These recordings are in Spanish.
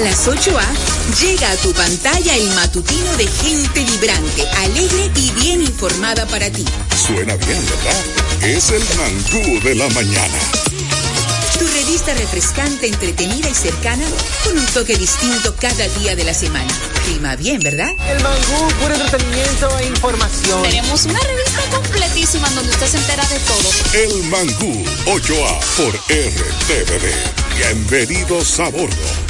A las 8A llega a tu pantalla el matutino de gente vibrante, alegre y bien informada para ti. Suena bien, ¿verdad? Es el mangú de la mañana. Tu revista refrescante, entretenida y cercana con un toque distinto cada día de la semana. Prima bien, ¿verdad? El mangú, puro entretenimiento e información. Tenemos una revista completísima donde usted se entera de todo. El mangú 8A por RTVD. Bienvenidos a bordo.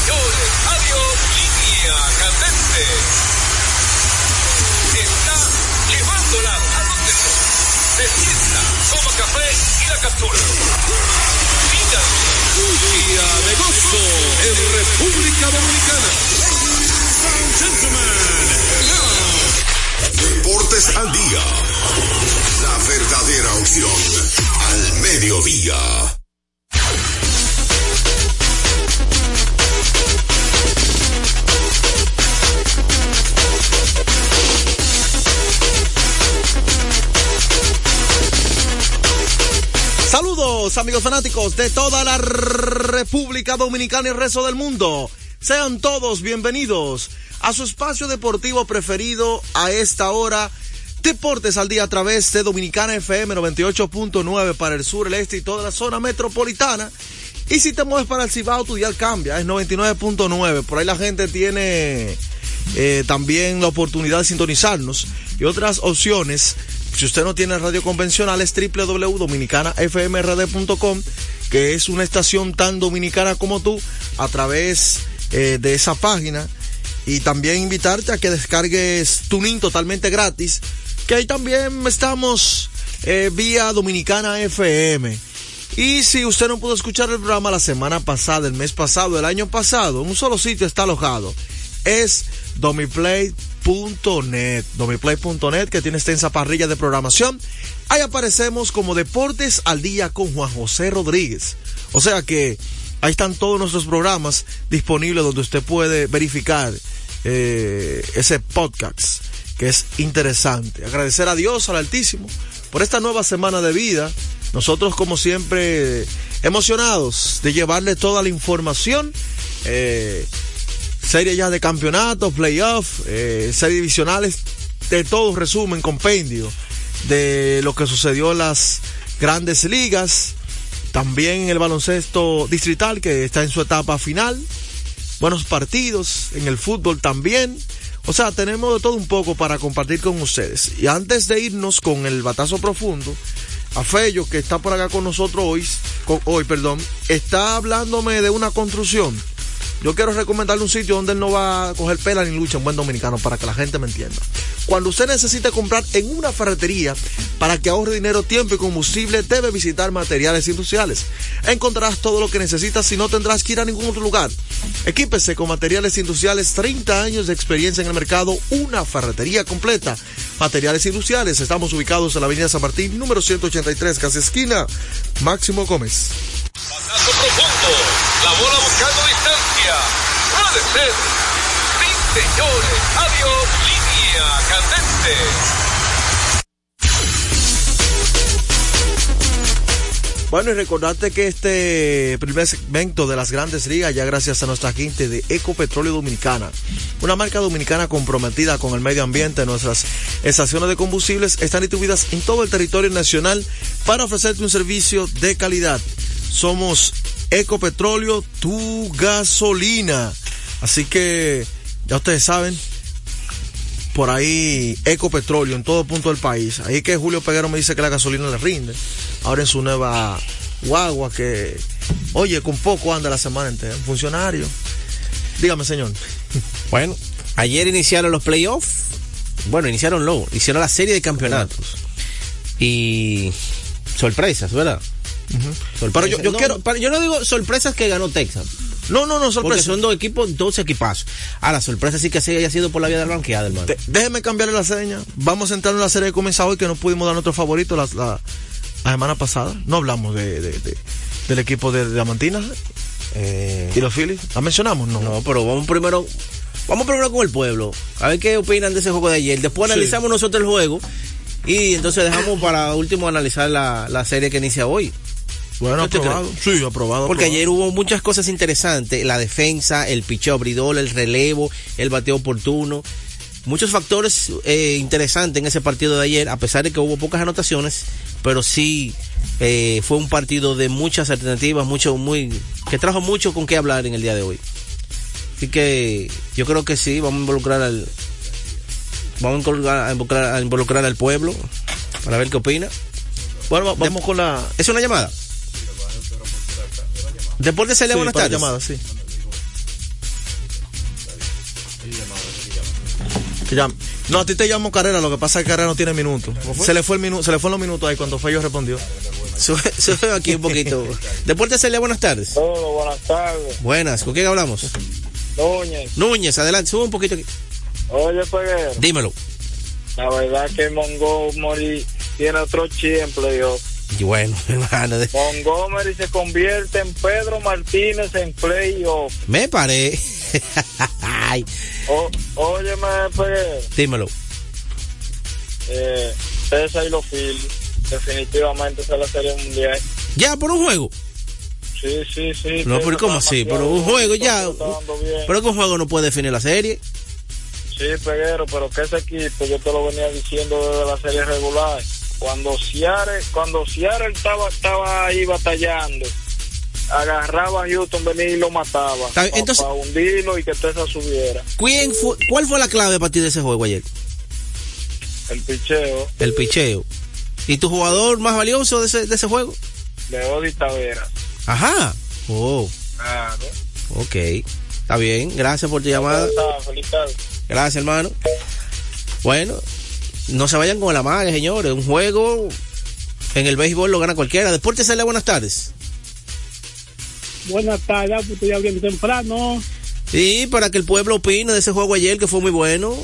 Sí, señores. Adiós. Línea candente. Está llevándola a donde Se sienta, toma café y la captura. Mira. Día de gozo en República Dominicana. Deportes al día. La verdadera opción al mediodía. Saludos amigos fanáticos de toda la República Dominicana y el resto del mundo. Sean todos bienvenidos a su espacio deportivo preferido a esta hora. Deportes al día a través de Dominicana FM 98.9 para el sur, el este y toda la zona metropolitana. Y si te mueves para el Cibao, tu dial cambia, es 99.9. Por ahí la gente tiene eh, también la oportunidad de sintonizarnos y otras opciones. Si usted no tiene radio convencional, es www.dominicanafmrd.com, que es una estación tan dominicana como tú, a través eh, de esa página y también invitarte a que descargues Tuning totalmente gratis, que ahí también estamos eh, vía Dominicana FM. Y si usted no pudo escuchar el programa la semana pasada, el mes pasado, el año pasado, en un solo sitio está alojado. Es domiplay.net. Domiplay.net que tiene extensa parrilla de programación. Ahí aparecemos como Deportes al Día con Juan José Rodríguez. O sea que Ahí están todos nuestros programas disponibles donde usted puede verificar eh, ese podcast que es interesante. Agradecer a Dios, al Altísimo, por esta nueva semana de vida. Nosotros, como siempre, emocionados de llevarle toda la información. Eh, serie ya de campeonatos, playoffs, eh, series divisionales, de todo resumen, compendio de lo que sucedió en las grandes ligas. También el baloncesto distrital que está en su etapa final. Buenos partidos en el fútbol también. O sea, tenemos de todo un poco para compartir con ustedes. Y antes de irnos con el batazo profundo, a Fello, que está por acá con nosotros hoy, hoy, perdón, está hablándome de una construcción yo quiero recomendarle un sitio donde él no va a coger pela ni lucha en buen dominicano para que la gente me entienda. Cuando usted necesite comprar en una ferretería para que ahorre dinero, tiempo y combustible, debe visitar materiales industriales. Encontrarás todo lo que necesitas y no tendrás que ir a ningún otro lugar. Equípese con materiales industriales, 30 años de experiencia en el mercado, una ferretería completa. Materiales industriales, estamos ubicados en la avenida San Martín, número 183, casi esquina, Máximo Gómez. profundo, la bola buscando distancia, puede ser. Sí, señores, adiós, línea candente. Bueno, y recordarte que este primer segmento de las grandes ligas, ya gracias a nuestra gente de Ecopetróleo Dominicana, una marca dominicana comprometida con el medio ambiente, nuestras estaciones de combustibles están distribuidas en todo el territorio nacional para ofrecerte un servicio de calidad. Somos Ecopetróleo, tu gasolina. Así que, ya ustedes saben, por ahí Ecopetróleo en todo punto del país. Ahí que Julio Peguero me dice que la gasolina le rinde ahora en su nueva guagua que, oye, con poco anda la semana entera, un funcionario. Dígame, señor. Bueno, ayer iniciaron los playoffs. Bueno, iniciaron luego, hicieron la serie de campeonatos. Y sorpresas, ¿verdad? Pero yo, Sorpresas. yo No, quiero. pero yo no digo sorpresas que ganó Texas. No, no, no, Porque sorpresa. son dos equipos, dos equipazos. Ah, la sorpresa sí que sí haya sido por la vía del banqueada, hermano. De- déjeme cambiarle la seña. Vamos a entrar en la serie que comienza hoy que no pudimos dar nuestro favorito la, la, la semana pasada. No hablamos de, de- de- del equipo de Diamantina Eh, y los Phillies. ¿La mencionamos? No. no, pero vamos primero, vamos primero con el pueblo. A ver qué opinan de ese juego de ayer. Después Sí. analizamos nosotros el juego. Y entonces dejamos para último analizar la, la serie que inicia hoy. Bueno, ¿No te aprobado. Sí, aprobado. Porque aprobado. ayer hubo muchas cosas interesantes, la defensa, el picheo abridor, el relevo, el bateo oportuno, muchos factores eh, interesantes en ese partido de ayer, a pesar de que hubo pocas anotaciones, pero sí eh, fue un partido de muchas alternativas, mucho, muy, que trajo mucho con qué hablar en el día de hoy. Así que yo creo que sí, vamos a involucrar al, vamos a involucrar, a involucrar, al pueblo para ver qué opina. Bueno, va- vamos con la. ¿Es una llamada? Deportes se Sí, buenas tardes. llamada, sí. No, a ti te llamo Carrera, lo que pasa es que Carrera no tiene minutos. Se le fue el minuto, se le fueron los minutos ahí cuando fue yo respondió. Sube, sube aquí un poquito. Deportes Celia, buenas tardes. Todo, buenas tardes. Buenas, ¿con quién hablamos? Núñez, Núñez, adelante, sube un poquito aquí. oye, Peguero, Dímelo. la verdad que Montgomery tiene otro chimple, yo. Bueno, hermano, de- Montgomery se convierte en Pedro Martínez en playoff. me paré. Ay, O, óyeme, Peguero, dímelo. eh, César y los Phillies, definitivamente es la serie mundial. Ya, por un juego. Sí, sí, sí. No, pero ¿cómo así? Pero un juego ya. Pero que un juego no puede definir la serie. Sí, Peguero, pero que ese equipo, yo te lo venía diciendo desde la serie regular. Cuando Seattle, cuando Seattle estaba, estaba ahí batallando, agarraba a Houston, venía y lo mataba. Bien, Para entonces- hundirlo y que Tessa subiera. ¿Quién fue, ¿Cuál fue la clave a partir de ese juego ayer? El picheo El picheo. ¿Y tu jugador más valioso de ese, de ese juego? de Odi Taveras. Ajá. Oh, Claro. ok. Está bien, gracias por tu llamada. Gracias, hermano. Bueno, no se vayan con la maga, señores. Un juego en el béisbol lo gana cualquiera. Deportes Celia, buenas tardes. Buenas tardes, pues ya bien temprano. Y para que el pueblo opine de ese juego ayer que fue muy bueno.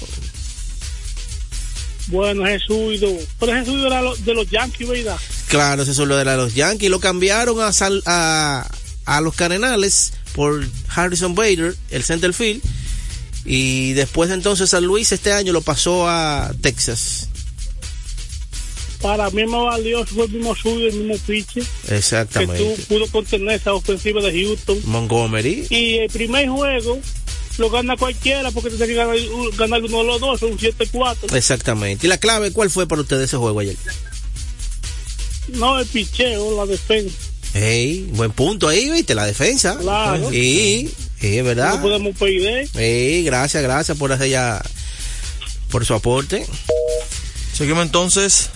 Bueno, Jesús, pero Jesús era de los Yankees, ¿verdad? Claro, eso es lo de los Yankees. Lo cambiaron a, Sal- a, a los Cardenales por Harrison Bader, el center field. Y después entonces San Luis este año lo pasó a Texas. Para mí más valioso fue el mismo suyo, el mismo pitcher, que tú Exactamente. pudo contener esa ofensiva de Houston. Montgomery. Y el primer juego lo gana cualquiera porque tiene que ganar, ganar uno de los dos, un 7-4. Exactamente. ¿Y la clave cuál fue para ustedes ese juego ayer? No, el picheo, la defensa. Ey, buen punto ahí, viste, la defensa. Claro. Y, es No verdad. podemos pedir. Ey, gracias, gracias por hacer ya, por su aporte. Seguimos entonces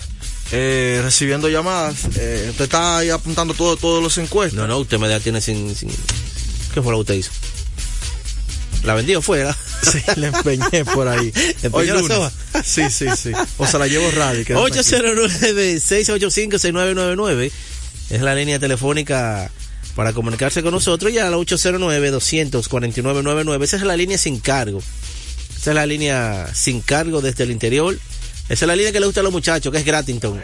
eh, recibiendo llamadas. Eh, usted está ahí apuntando todo, todos los encuestas. No, no, usted me da tiene sin, sin- ¿Qué fue lo que usted hizo? La vendió fuera. Sí, le empeñé por ahí. ¿Le Hoy empeñó la soga? Sí, sí, sí. O se la llevo radio. queda tranquilo. 809-685-6999 es la línea telefónica para comunicarse con nosotros y a la 809-249-9999 esa es la línea sin cargo esa es la línea sin cargo desde el interior esa es la línea que le gusta a los muchachos que es Gratington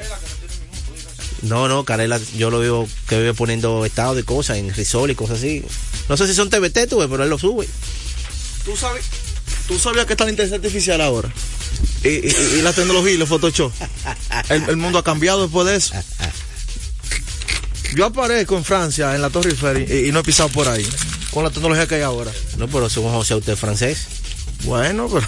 no, no, Carela, yo lo veo que vive poniendo estado de cosas en Risol y cosas así. No sé si son TBT, tú, pero él lo sube. ¿Tú, sabes, tú sabías que está la inteligencia artificial ahora. Y, y- y la tecnología y los Photoshop. El, el mundo ha cambiado después de eso. Yo aparezco en Francia, en la Torre Eiffel, y, y no he pisado por ahí. Con la tecnología que hay ahora. No, pero según José, usted es francés. Bueno, pero.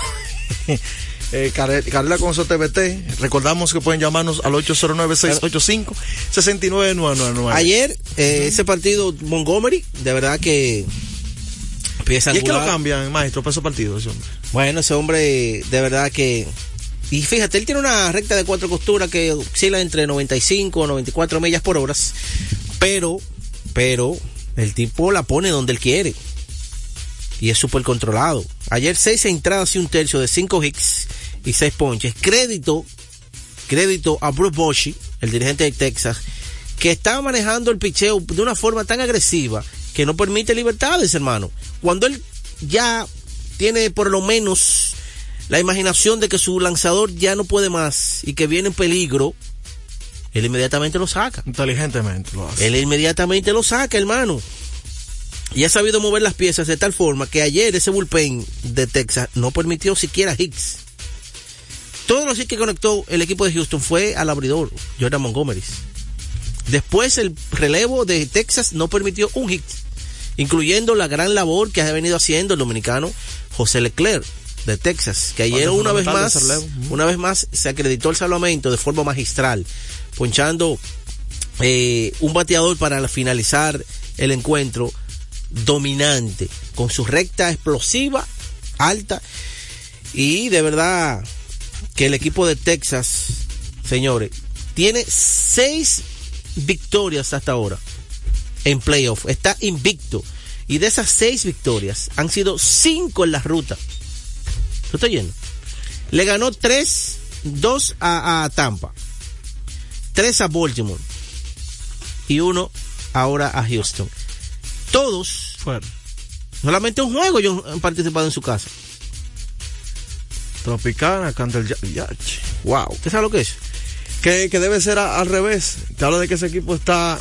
Eh, Carela con TBT. Recordamos que pueden llamarnos al 809-685-6999. Ayer, eh, ese partido Montgomery, de verdad que pieza ¿Y es que lo cambian, maestro, para esos partidos, ese hombre? Bueno, ese hombre, de verdad que. Y fíjate, él tiene una recta de cuatro costuras que oscila entre 95 o 94 millas por hora. Pero, pero, el tipo la pone donde él quiere. Y es súper controlado. Ayer seis entradas y un tercio de cinco hits y seis ponches. Crédito, crédito a Bruce Bochy, el dirigente de Texas, que está manejando el picheo de una forma tan agresiva que no permite libertades, hermano. Cuando él ya tiene por lo menos la imaginación de que su lanzador ya no puede más y que viene en peligro, él inmediatamente lo saca. Inteligentemente lo hace. Él inmediatamente lo saca, hermano. Y ha sabido mover las piezas de tal forma que ayer ese bullpen de Texas no permitió siquiera hits. Todo lo que conectó el equipo de Houston fue al abridor, Jordan Montgomery. Después el relevo de Texas no permitió un hit, incluyendo la gran labor que ha venido haciendo el dominicano José Leclerc de Texas, que ayer una vez más, una vez más se acreditó el salvamento de forma magistral, ponchando eh, un bateador para finalizar el encuentro dominante, con su recta explosiva, alta, y de verdad que el equipo de Texas, señores, tiene seis victorias hasta ahora en playoff, está invicto, y de esas seis victorias han sido cinco en la ruta. ¿Tú estás yendo? Le ganó tres, dos a, a Tampa, tres a Baltimore y uno ahora a Houston todos fueron. Solamente un juego ellos han participado en su casa. Tropicana, Candel Yache. Wow. ¿Usted sabe lo que es? Que, que debe ser a, al revés. Te habla de que ese equipo está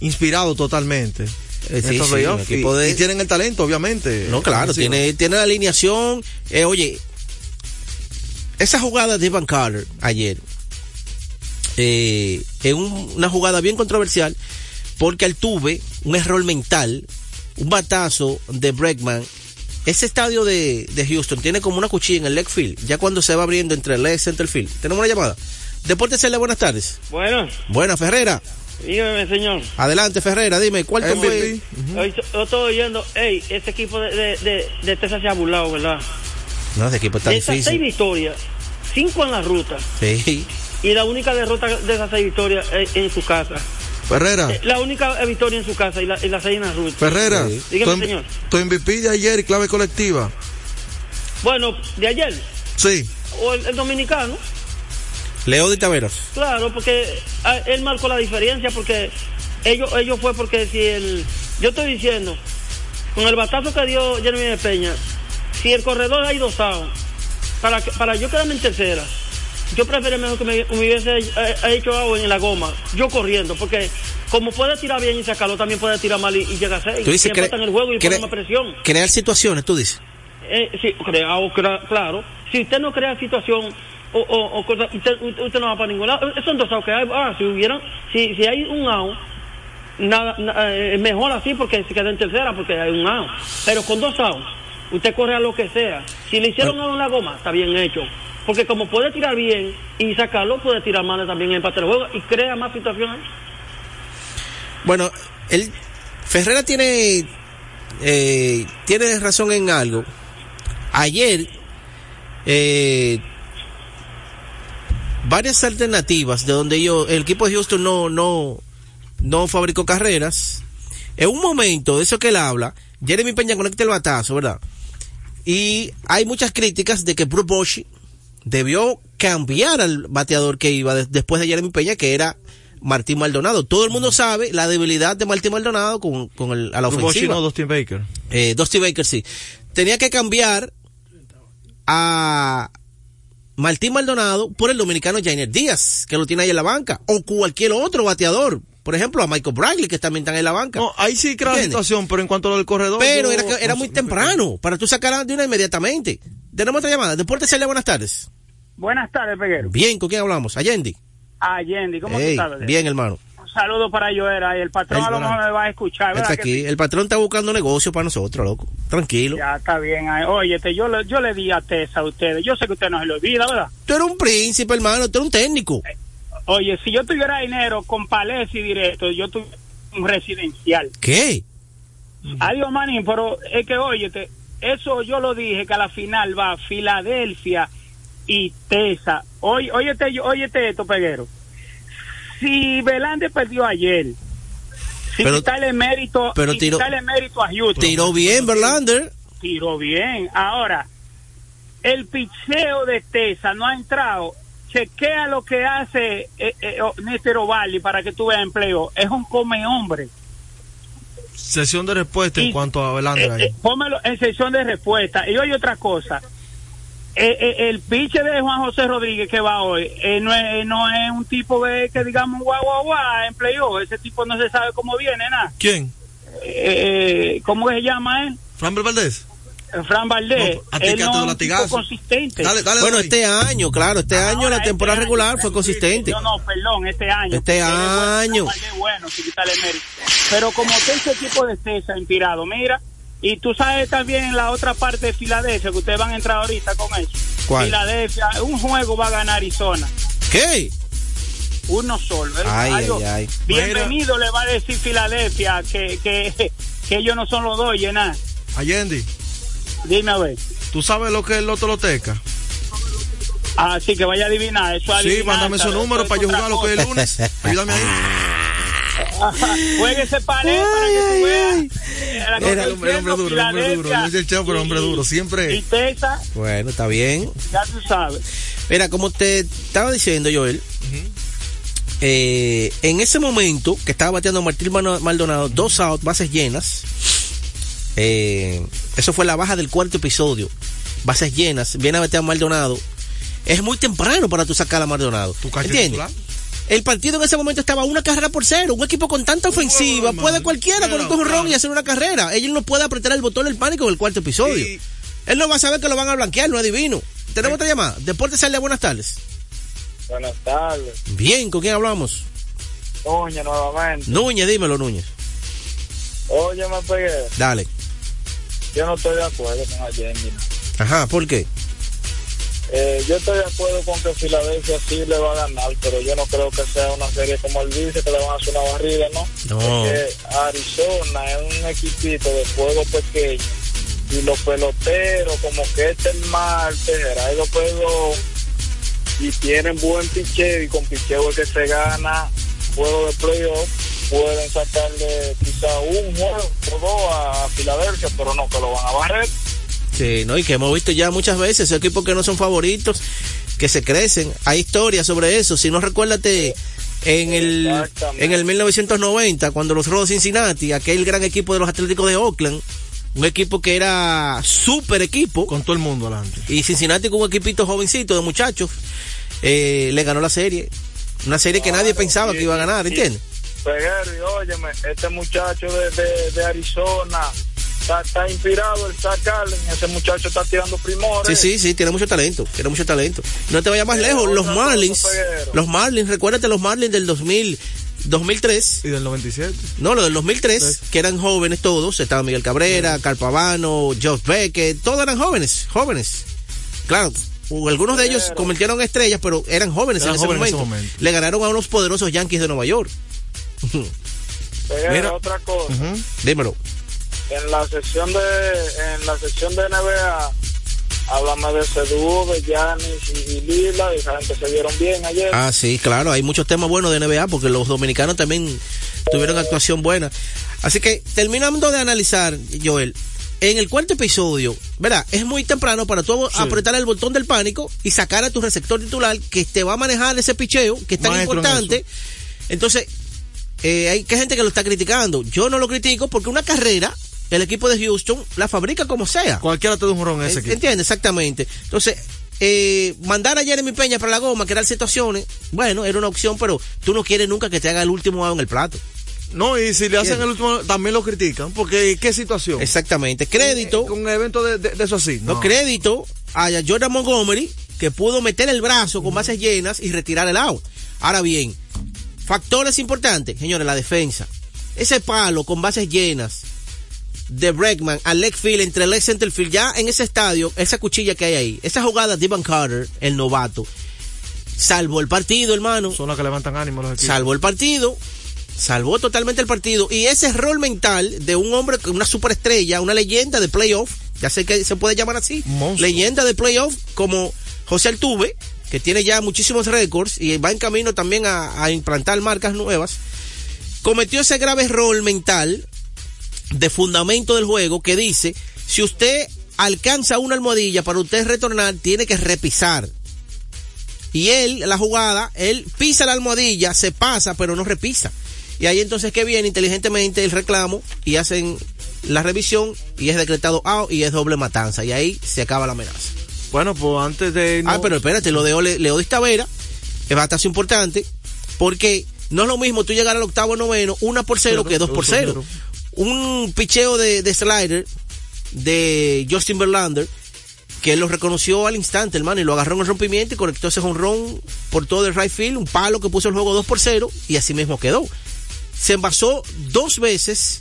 inspirado totalmente. Eh, sí, sí, y, de... y, tienen el talento, obviamente. No, claro, tiene, tiene la alineación. Eh, oye, esa jugada de Ivan Carter ayer, eh, es un, una jugada bien controversial porque al tuve un error mental, un batazo de Bregman. Ese estadio de, de, Houston tiene como una cuchilla en el leg field, ya cuando se va abriendo entre el leg y center field. Tenemos una llamada. Deportes Celeste, buenas tardes. Buenas. Buenas, Ferrera. Dígame, señor. Adelante, Ferrera, dime, ¿cuál te fue? Uh -huh. Yo estoy oyendo, hey, ese equipo de, de, de, de Texas se ha burlado, ¿verdad? No, ese equipo está de difícil. Esas seis victorias, cinco en la ruta. Sí. Y la única derrota de esas seis victorias es en su casa. Ferrera. Eh, La única victoria en su casa y la, y la seis en la ruta. Ferrera. Sí. Dígame, tu, señor. Tu MVP de ayer y clave colectiva. Bueno, de ayer. Sí. O el, el dominicano. Leo de Taveros. Claro, porque a, él marcó la diferencia porque ellos, ellos fue porque si el, yo estoy diciendo, con el batazo que dio Jeremy Peña, si el corredor ha ido sao, para, para yo quedarme en tercera, yo prefiero mejor que me, me hubiese eh, hecho agua en la goma, yo corriendo, porque como puede tirar bien y sacarlo, también puede tirar mal y, y llega a seis. Tú dices y en el juego y cre pone más presión. Crear situaciones, tú dices. Eh, sí, creado, crea, claro. Si usted no crea situación o, o, o cosa, usted, usted, no va para ningún lado. Son dos que hay. Ah, si hubieran, si, si hay un out, nada, nada eh, mejor así porque se queda en tercera porque hay un out. Pero con dos outs, usted corre a lo que sea. Si le hicieron out en la goma, está bien hecho. Porque como puede tirar bien y sacarlo, puede tirar mal también en empate del juego y crea más situaciones. Bueno, el Ferrera tiene eh, tiene razón en algo. Ayer eh, varias alternativas de donde yo el equipo de Houston no no no fabricó carreras. En un momento de eso que él habla, Jeremy Peña conecta el batazo, ¿verdad? Y hay muchas críticas de que Bruce Bochy debió cambiar al bateador que iba de, después de Jeremy Peña, que era Martín Maldonado. Todo el mundo sabe la debilidad de Martín Maldonado con, con el, a la Bruce ofensiva. no, Dustin Baker. Eh, Dustin Baker, sí. Tenía que cambiar a Martín Maldonado por el dominicano Jainer Díaz, que lo tiene ahí en la banca, o cualquier otro bateador. Por ejemplo, a Michael Bradley, que también está en la banca. No, ahí sí crea la situación, pero en cuanto a lo del corredor. Pero yo, era, que, era no, muy temprano, para tú sacar de una inmediatamente. Tenemos otra llamada. Deportes Celia, buenas tardes. Buenas tardes, Peguero. Bien, ¿con quién hablamos? Allende. Allende, ¿cómo estás? Bien, hermano. Saludo para Joera y el patrón a lo mejor me va a escuchar. Está aquí. Sí? El patrón está buscando negocio para nosotros, loco. Tranquilo. Ya está bien. Oye, yo, le, yo le di a Tessa a ustedes. Yo sé que usted no se lo olvida, ¿verdad? Tú eres un príncipe, hermano. Tú eres un técnico. Eh, oye, si yo tuviera dinero con palés y directo, yo tuviera un residencial. ¿Qué? Adiós, manín, pero es que, oye, eso yo lo dije que a la final va Filadelfia y Tesa. Oye, óyete, óyete esto, Peguero. Si Belande perdió ayer, si pero, quitarle mérito, pero si tiró, quitarle mérito a Houston. Tiró bien, Verlander. Tiró bien. Ahora, el picheo de Tesa no ha entrado chequea lo que hace eh, eh, o- Néstor Ovaldi para que tú veas empleo. Es un come hombre. Sesión de respuesta en cuanto a Belander Eh, eh, en sección de respuesta. Y oye otra cosa. Eh, eh, el piche de Juan José Rodríguez que va hoy eh, no, es, no es un tipo de que digamos guau guau guau en playoff. Ese tipo no se sabe cómo viene, nada. ¿Quién? Eh, eh, ¿Cómo que se llama él? ¿Framber Valdés? Eh, Fran Valdés. No, él que no es un tipo consistente. Dale, dale, Bueno, este año, claro, este año Ahora, la temporada este regular año, fue consistente. No, no, perdón, este año. Este bueno, año. Fran bueno, sin quitarle mérito. Pero como que ese equipo de César inspirado, mira, y tú sabes también la otra parte de Filadelfia, que ustedes van a entrar ahorita con eso. ¿Cuál? Filadelfia, un juego va a ganar Arizona. ¿Qué? Uno solo. Ay, ay, ay. Bienvenido le va a decir Filadelfia que, que, que ellos no son los dos, llenar. Allende, Dime a ver. ¿tú sabes lo que es el Loto Loteca? Así que vaya a adivinar. Eso es Sí, mándame su número para yo jugar lo que es el lunes. Ayúdame ahí. Jueguese pared para que tú veas. Eh, Era el hombre, hombre duro, el hombre duro. No es el chavo, pero hombre y- duro. Y Siempre. Tesa, Bueno, está bien. ya tú sabes. Mira, como te estaba diciendo, Joel, eh, en ese momento que estaba bateando Martín Maldonado, dos out, bases llenas, eh, eso fue la baja del cuarto episodio, bases llenas, viene a batear Maldonado, es muy temprano para tú sacar a Maldonado, ¿Tu cacho ¿entiendes? titular? El partido en ese momento estaba una carrera por cero. Un equipo con tanta ofensiva puede cualquiera con un ron y hacer una carrera. Él no puede apretar el botón del pánico en el cuarto episodio. Y- Él no va a saber que lo van a blanquear, no adivino. Tenemos otra llamada. Deportes sale buenas tardes. Buenas tardes. Bien, ¿con quién hablamos? Núñez nuevamente. Núñez, dímelo, Núñez. Oye, me pegué. Dale. Yo no estoy de acuerdo con Allende. Ajá, ¿por qué? Eh, yo estoy de acuerdo con que Filadelfia sí le va a ganar, pero yo no creo que sea una serie como él dice, que le van a hacer una barrida, ¿no? No. Porque Arizona es un equipito de juego pequeño y los peloteros, como que este es Marte, Gerardo Pedro, y tienen buen picheo y con picheo es que se gana juego de playoff, pueden sacarle quizá un juego o dos a Filadelfia, pero no que lo van a barrer. Sí, no, y que hemos visto ya muchas veces esos equipos que no son favoritos, que se crecen. Hay historias sobre eso. Si no recuérdate en el, en el 1990, cuando los Rojos de Cincinnati, aquel gran equipo de los Atléticos de Oakland, un equipo que era súper equipo, Con todo el mundo adelante. y Cincinnati con un equipito jovencito de muchachos, eh, le ganó la serie. Una serie que nadie pensaba y- que iba a ganar, ¿entiendes? Peguero, y óyeme, este muchacho de, de, de Arizona está, está inspirado, el Allen, ese muchacho está tirando primores. Sí, sí, sí, tiene mucho talento, tiene mucho talento. No te vayas más lejos, los Marlins, los Marlins, recuérdate los Marlins del 2000, 2003, Y del 97. no, lo del 2003, Sí. que eran jóvenes todos, estaba Miguel Cabrera, Carpavano, Josh Beckett, todos eran jóvenes, jóvenes. Claro, algunos de ellos convirtieron estrellas, pero eran jóvenes, Eran en, ese jóvenes en ese momento. Le ganaron a unos poderosos Yankees de Nueva York. Mira. otra cosa, Ujú. Dímelo. En la sección de en la sección de NBA, háblame de ese dúo de Giannis y, y Lila, esa gente se vieron bien ayer. Ah, sí, claro, hay muchos temas buenos de NBA porque los dominicanos también tuvieron actuación buena. Así que terminando de analizar, Joel, en el cuarto episodio, ¿verdad? Es muy temprano para tú apretar el botón del pánico y sacar a tu receptor titular que te va a manejar ese picheo que es tan Maestro en importante. Entonces, eh, hay que gente que lo está criticando. Yo no lo critico porque una carrera, el equipo de Houston la fabrica como sea. Cualquiera te da un ron en ese Eh, equipo. Entiende, exactamente. Entonces, eh, mandar a Jeremy Peña para la goma, crear situaciones, bueno, era una opción, pero tú no quieres nunca que te haga el último out en el plato. No, y si le hacen el último, también lo critican. Porque, ¿qué situación? Exactamente. Crédito, Con un evento de, de- de eso así. no. crédito a Jordan Montgomery, que pudo meter el brazo con bases llenas y retirar el out. Ahora bien, factores importantes, señores, la defensa. Ese palo con bases llenas de Bregman al leg field entre el leg center field, ya en ese estadio, esa cuchilla que hay ahí, esa jugada de Ivan Carter, el novato, salvó el partido, hermano. Son las que levantan ánimo los equipos. salvó el partido, salvó totalmente el partido y ese rol mental de un hombre, una superestrella, una leyenda de playoff, ya sé que se puede llamar así, Monstruo. leyenda de playoff como José Altuve, que tiene ya muchísimos récords y va en camino también a, a implantar marcas nuevas, cometió ese grave rol mental de fundamento del juego que dice, si usted alcanza una almohadilla para usted retornar, tiene que repisar. Y él, la jugada, él pisa la almohadilla, se pasa, pero no repisa. Y ahí entonces que viene inteligentemente el reclamo y hacen la revisión y es decretado out y es doble matanza. Y ahí se acaba la amenaza. Bueno, pues antes de... Ah, pero espérate, lo de Ole- Leo Talavera es bastante importante porque no es lo mismo tú llegar al octavo noveno, una por cero que dos por cero. Un picheo de, de slider de Justin Verlander que él lo reconoció al instante, hermano, y lo agarró en el rompimiento y conectó ese jonrón por todo el right field, un palo que puso el juego 2 por 0 y así mismo quedó. Se envasó dos veces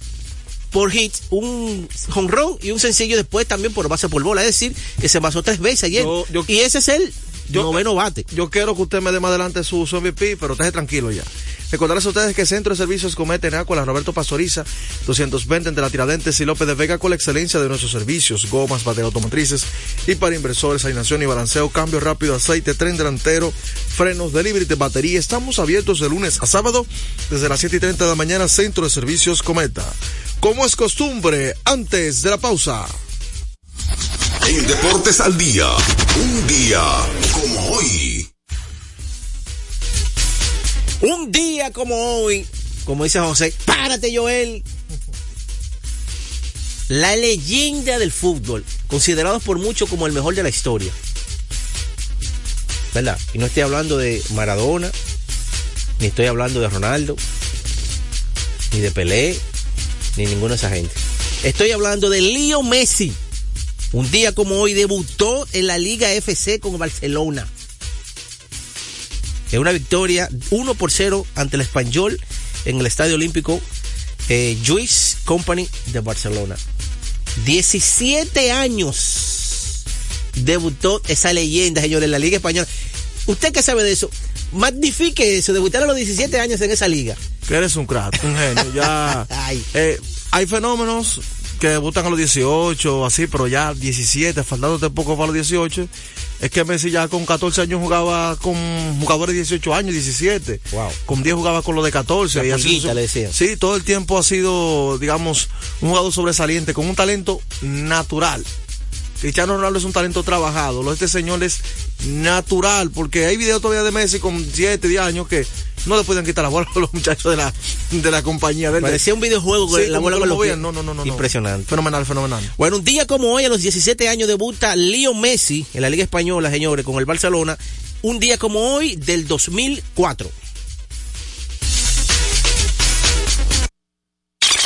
por hit, un jonrón y un sencillo después también por base por bola, es decir, que se envasó tres veces ayer. y ese es el noveno bate. Yo quiero que usted me dé más adelante su, su MVP, pero esté tranquilo ya. Recordarles a ustedes que Centro de Servicios Cometa en Acualas Roberto Pastoriza, 220 entre la Tiradentes y López de Vega con la excelencia de nuestros servicios, gomas, baterías automotrices y para inversores, alineación y balanceo, cambio rápido, aceite, tren delantero, frenos, delivery de batería. Estamos abiertos de lunes a sábado desde las 7 y 30 de la mañana, Centro de Servicios Cometa. Como es costumbre, antes de la pausa. En Deportes al Día, un día como hoy. Un día como hoy, como dice José, párate Joel. La leyenda del fútbol, considerado por muchos como el mejor de la historia. ¿Verdad? Y no estoy hablando de Maradona, ni estoy hablando de Ronaldo, ni de Pelé, ni ninguna de esa gente. Estoy hablando de Leo Messi. Un día como hoy debutó en la Liga FC con Barcelona. Es una victoria 1 por 0 ante el Español en el Estadio Olímpico eh, Company de Barcelona. 17 años debutó esa leyenda, señores, en la Liga Española. ¿Usted qué sabe de eso? Magnifique eso, debutar a los 17 años en esa liga. Que eres un crack, un genio. Ya, eh, hay fenómenos que debutan a los 18, así, pero ya 17, faltándote poco para los 18. Es que Messi ya con 14 años jugaba con jugadores de 18 años, 17. Wow. Con 10 jugaba con los de 14. La y así le decían. Sí, todo el tiempo ha sido, digamos, un jugador sobresaliente, con un talento natural. Cristiano Ronaldo es un talento trabajado. Lo de este señor es natural, porque hay videos todavía de Messi con 7, 10 años que no le pueden quitar la bola a los muchachos de la, de la compañía. Parecía un videojuego con Sí, la bola con lo los pies. no, no, no, no. Impresionante. Fenomenal, fenomenal. Bueno, un día como hoy, a los 17 años, debuta Leo Messi en la Liga Española, señores, con el Barcelona. Un día como hoy del 2004.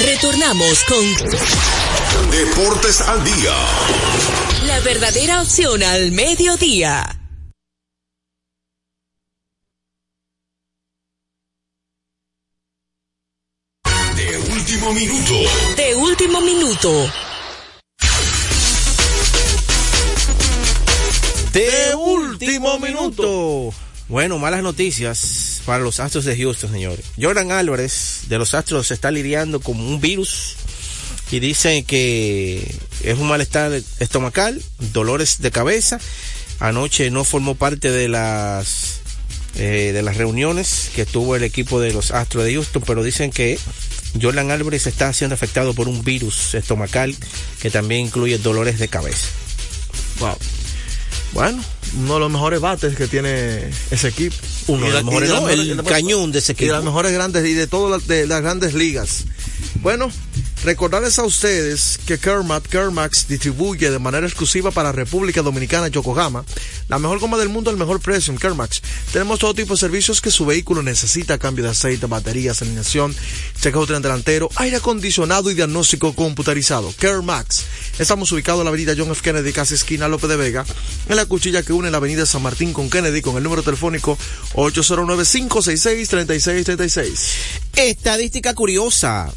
Retornamos con Deportes al Día. la verdadera opción al mediodía. De último minuto. De último minuto. De último minuto. Bueno, malas noticias para los Astros de Houston, señores. Jordan Álvarez de los Astros se está lidiando con un virus y dicen que es un malestar estomacal, dolores de cabeza. Anoche no formó parte de las eh, de las reuniones que tuvo el equipo de los Astros de Houston, pero dicen que Jordan Álvarez está siendo afectado por un virus estomacal que también incluye dolores de cabeza. Wow. Bueno, uno de los mejores bates que tiene ese equipo. Uno de los mejores, no, el cañón de ese equipo. Y de las mejores grandes y de todas las, de las grandes ligas. Bueno, recordarles a ustedes que Kermat Kermax distribuye de manera exclusiva para República Dominicana Yokohama la mejor goma del mundo al mejor precio en Kermax. Tenemos todo tipo de servicios que su vehículo necesita, cambio de aceite, baterías, alineación, chequeo tren delantero, aire acondicionado y diagnóstico computarizado. Kermax. Estamos ubicados en la avenida John F. Kennedy, casi esquina López de Vega, en la cuchilla que une la avenida San Martín con Kennedy con el número telefónico 809-566-3636. Estadística curiosa.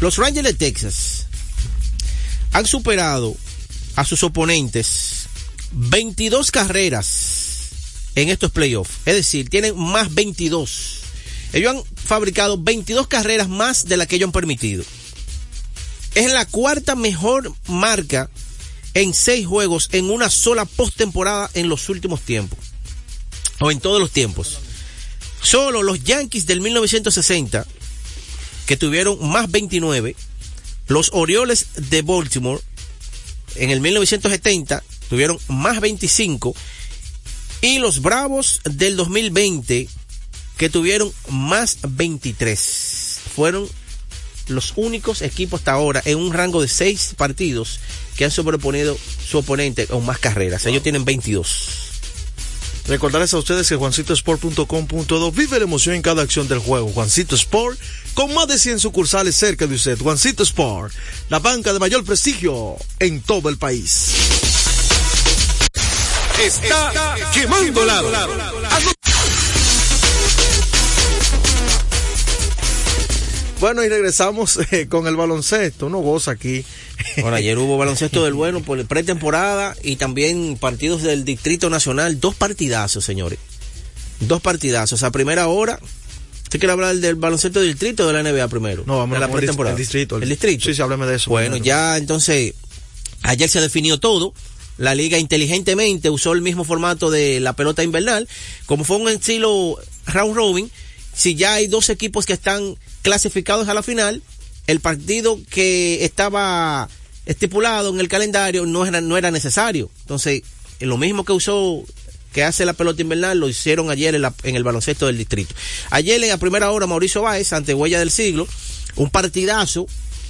Los Rangers de Texas han superado a sus oponentes 22 carreras en estos playoffs. Es decir, tienen más 22. Ellos han fabricado 22 carreras más de las que ellos han permitido. Es la cuarta mejor marca en seis juegos en una sola postemporada en los últimos tiempos. O en todos los tiempos. Solo los Yankees del 1960 que tuvieron más 29, los Orioles de Baltimore en el 1970 tuvieron más 25 y los Bravos del 2020 que tuvieron más 23. Fueron los únicos equipos hasta ahora en un rango de 6 partidos que han sobreponido su oponente con más carreras. Ellos tienen 22. Recordarles a ustedes que juancitosport.com.do vive la emoción en cada acción del juego. Juancito Sport, con más de 100 sucursales cerca de usted. Juancito Sport, la banca de mayor prestigio en todo el país. Está, quemando lado. Bueno, y regresamos eh, con el baloncesto. Uno goza aquí. Bueno, ayer hubo baloncesto del bueno por pretemporada y también partidos del Distrito Nacional. Dos partidazos, señores. Dos partidazos. A primera hora. ¿Usted quiere hablar del baloncesto del distrito o de la NBA primero? No, vamos la a hablar pretemporada. del distrito. El distrito. Sí, sí, háblame de eso. Bueno, primero. ya entonces, ayer se definió todo. La liga inteligentemente usó el mismo formato de la pelota invernal. Como fue un estilo round robin, si ya hay dos equipos que están clasificados a la final, el partido que estaba estipulado en el calendario no era, no era necesario. Entonces, lo mismo que usó que hace la pelota invernal lo hicieron ayer en, la- en el baloncesto del distrito. Ayer en la primera hora Mauricio Báez ante Huella del Siglo, un partidazo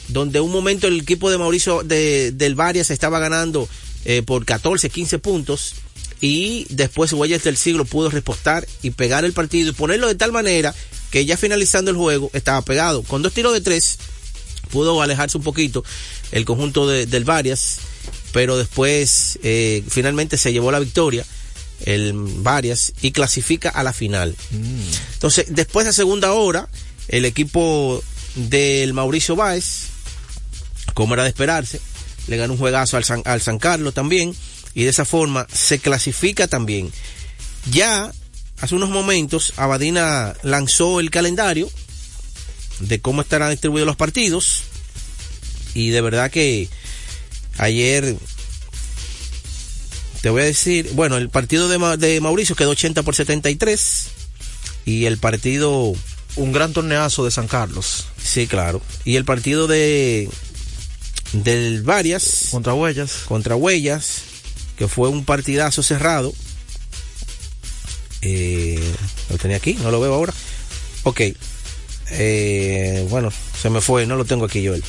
donde un momento el equipo de Mauricio de, del Varias estaba ganando eh, por 14, 15 puntos y después Huellas del Siglo pudo repostar y pegar el partido y ponerlo de tal manera que ya finalizando el juego estaba pegado. Con dos tiros de tres pudo alejarse un poquito el conjunto de- del Varias, pero después eh, finalmente se llevó la victoria el Varias y clasifica a la final. Entonces, después de segunda hora, el equipo del Mauricio Báez, como era de esperarse, le ganó un juegazo al San, al San Carlos también, y de esa forma se clasifica también. Ya, hace unos momentos, Abadina lanzó el calendario de cómo estarán distribuidos los partidos, y de verdad que ayer te voy a decir, bueno, el partido de, Ma- de Mauricio quedó 80 por 73 y el partido... Un gran torneazo de San Carlos. Sí, claro. Y el partido de del Varias Contra Huellas. contra Huellas, que fue un partidazo cerrado. Eh, lo tenía aquí, no lo veo ahora. Ok. Eh, bueno, se me fue, no lo tengo aquí, Joel.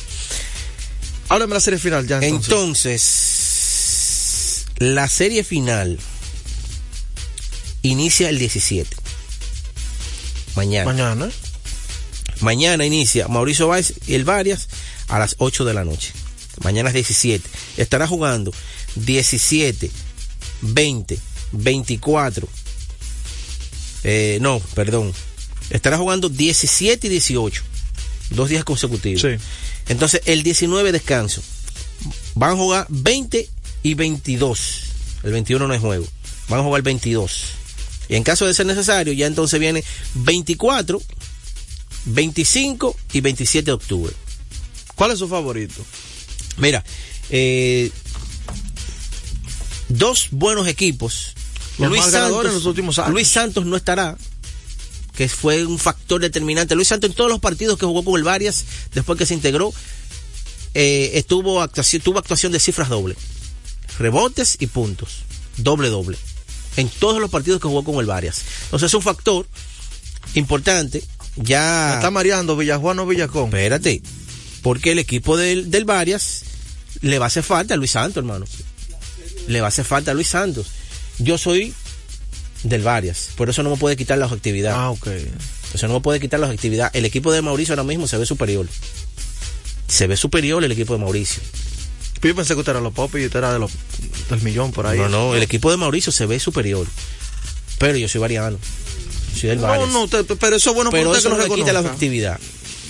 Háblame de la serie final ya. Entonces. Entonces, la serie final inicia el 17. Mañana. Mañana. Mañana inicia Mauricio Báez y el Varias a las 8 de la noche. Mañana es 17. Estará jugando 17, 20, 24. Eh, no, perdón. Estará jugando 17 y 18. Dos días consecutivos. Sí. Entonces, el 19 descanso. Van a jugar 20 y 22. El 21 no es juego. Van a jugar 22. Y en caso de ser necesario, ya entonces viene 24, 25 y 27 de octubre. ¿Cuál es su favorito? Mira, eh, dos buenos equipos. Los más ganadores en los últimos años. Luis Santos no estará, que fue un factor determinante. Luis Santos en todos los partidos que jugó con el Varias, después que se integró, eh, estuvo actuación, tuvo actuación de cifras doble. Rebotes y puntos. Doble, doble. en todos los partidos que jugó con el Varias. Entonces es un factor importante. Ya. Me está mareando Villajuan o Villacón. Espérate. Porque el equipo del, del Varias le va a hacer falta a Luis Santos, hermano. Le va a hacer falta a Luis Santos. Yo soy del Varias, por eso no me puede quitar la objetividad. Ah, ok. Eso no me puede quitar la objetividad. El equipo de Mauricio ahora mismo se ve superior. Se ve superior el equipo de Mauricio. Yo pensé que usted era los pop y usted era de los, del millón por ahí. No, no, el equipo de Mauricio se ve superior. Pero yo soy variano. Soy del No, no, usted- pero eso es bueno Pero eso usted no que le lo quita la objetividad.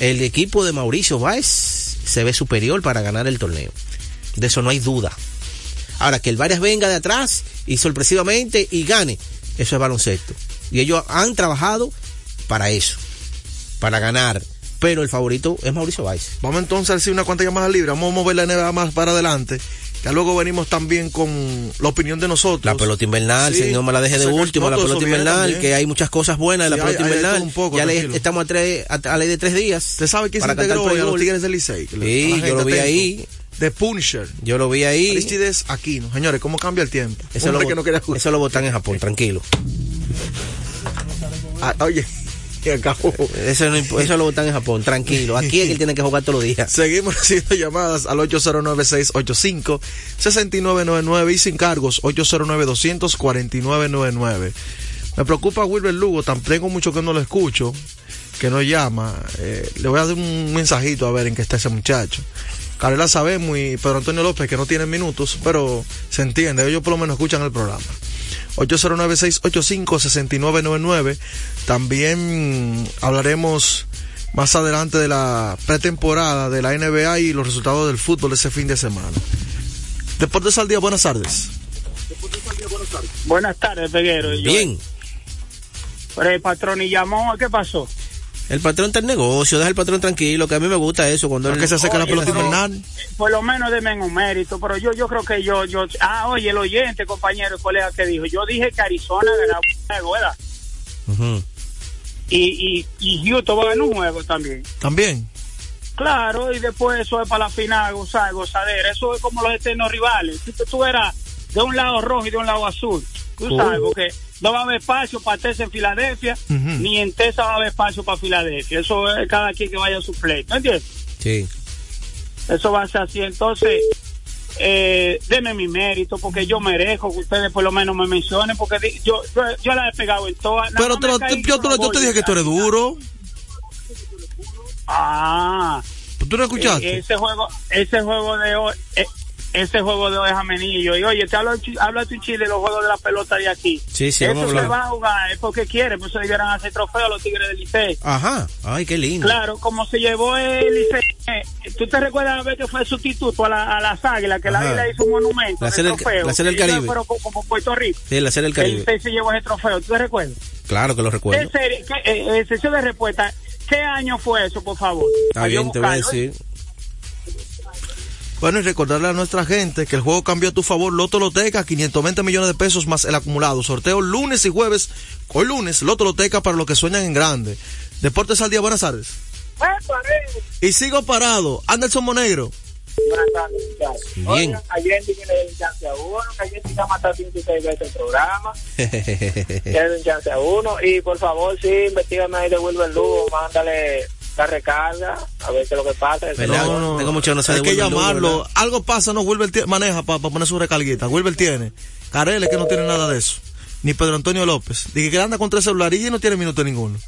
El equipo de Mauricio Báez se ve superior para ganar el torneo. De eso no hay duda. Ahora, que el Varias venga de atrás y sorpresivamente y gane, eso es baloncesto. Y ellos han trabajado para eso, para ganar. Pero el favorito es Mauricio Báez. Vamos entonces a decir una cuanta llamadas libres. Vamos a mover la NBA más para adelante. Ya luego venimos también con la opinión de nosotros. La pelota invernal, Sí, señor, me la deje de último, no, la pelota invernal, también. que hay muchas cosas buenas de Sí, la pelota hay- invernal. todo un poco, ya le- estamos a, tres, a, a ley de tres días. ¿Usted sabe quién se integró a los. Tigres del Licey? Sí, yo lo vi ahí. The Punisher. Yo lo vi ahí. Aristides Aquino. Señores, ¿cómo cambia el tiempo? Eso Hombre lo, que no quería eso lo botan en Japón, tranquilo. Ah, oye, que acabó. Eso, no eso lo botan en Japón, tranquilo. Aquí es que él tiene que jugar todos los días. Seguimos haciendo llamadas al 809-685-6999 y sin cargos 809-249-99. Me preocupa Wilber Lugo, tan tengo mucho que no lo escucho, que no llama. Eh, le voy a dar un mensajito a ver en qué está ese muchacho. Carela sabemos y Pedro Antonio López que no tienen minutos, pero se entiende, ellos por lo menos escuchan el programa. 809-685-6999. También hablaremos más adelante de la pretemporada de la NBA y los resultados del fútbol ese fin de semana. Deportes al día, buenas tardes. Buenas tardes, Peguero. Yo- Bien. Pero el patrón y llamó, ¿qué pasó? El patrón está en negocio, deja al patrón tranquilo, que a mí me gusta eso cuando él... Oye, pero, Por lo menos denme un mérito, pero yo yo creo que yo, yo, ah, oye, el oyente, compañero, el colega que dijo, yo dije que Arizona ganaba un juego. Y, y, y Houston va a ganar un juego también. También. Claro, y después eso es para la final, gozar, gozadera. Eso es como los eternos rivales. Si tú, tú eras de un lado rojo y de un lado azul, tú Oh. sabes, porque no va a haber espacio para Tessa en Filadelfia, ni en Tessa va a haber espacio para Filadelfia. Eso es cada quien que vaya a su play, ¿no entiendes? Sí. Eso va a ser así. Entonces, eh, deme mi mérito, porque yo merezco que ustedes por lo menos me mencionen, porque yo, yo, yo la he pegado en todas. Pero te lo- caí yo, te lo- yo te dije que tú eres duro. Ah. ¿Tú no escuchaste? Eh, ese juego, ese juego de hoy, eh, ese juego de hoy es amenillo. Y oye, te hablo, habla tu chile de los juegos de la pelota de aquí. Sí, sí, Eso se va a jugar, es porque quiere, pues se debieran hacer trofeo a los Tigres del Licey. Ajá. Ay, qué lindo. Claro, como se llevó el Licey, eh, ¿tú te recuerdas la vez que fue sustituto a, la, a las águilas, que la Ajá. águila hizo un monumento La del- trofeo? la serie del Caribe. co- como Puerto Rico. Sí, la serie del El Caribe. Licey se llevó ese trofeo, ¿tú te recuerdas? Claro que lo recuerdo. ¿Qué serie, qué, eh, eh, sesión de respuesta, ¿qué año fue eso, por favor? Está bien, te voy a ¿eh? decir. Bueno, y recordarle a nuestra gente que el juego cambió a tu favor. Loto Loteca, 520 millones de pesos más el acumulado. Sorteo lunes y jueves. Hoy lunes, Loto Loteca para los que sueñan en grande. Deportes al día, buenas tardes. Y sigo parado. Anderson Monegro. Buenas tardes, muchachos. Bien. Oigan, ayer dije le di chance a uno, que ayer sí llama hasta 5 y 6 veces el programa. Le un chance a uno. Y por favor, sí, investigame ahí de Wilber Lugo, mándale la recarga, a ver qué es lo que pasa. ¿Verdad? Tengo mucho que no sé Hay que llamarlo. Algo pasa, no, Wilber tie- maneja para poner su recarguita. Wilber tiene. Carel es que no tiene nada de eso. Ni Pedro Antonio López. Dije que anda con tres celulares y no tiene minuto ninguno.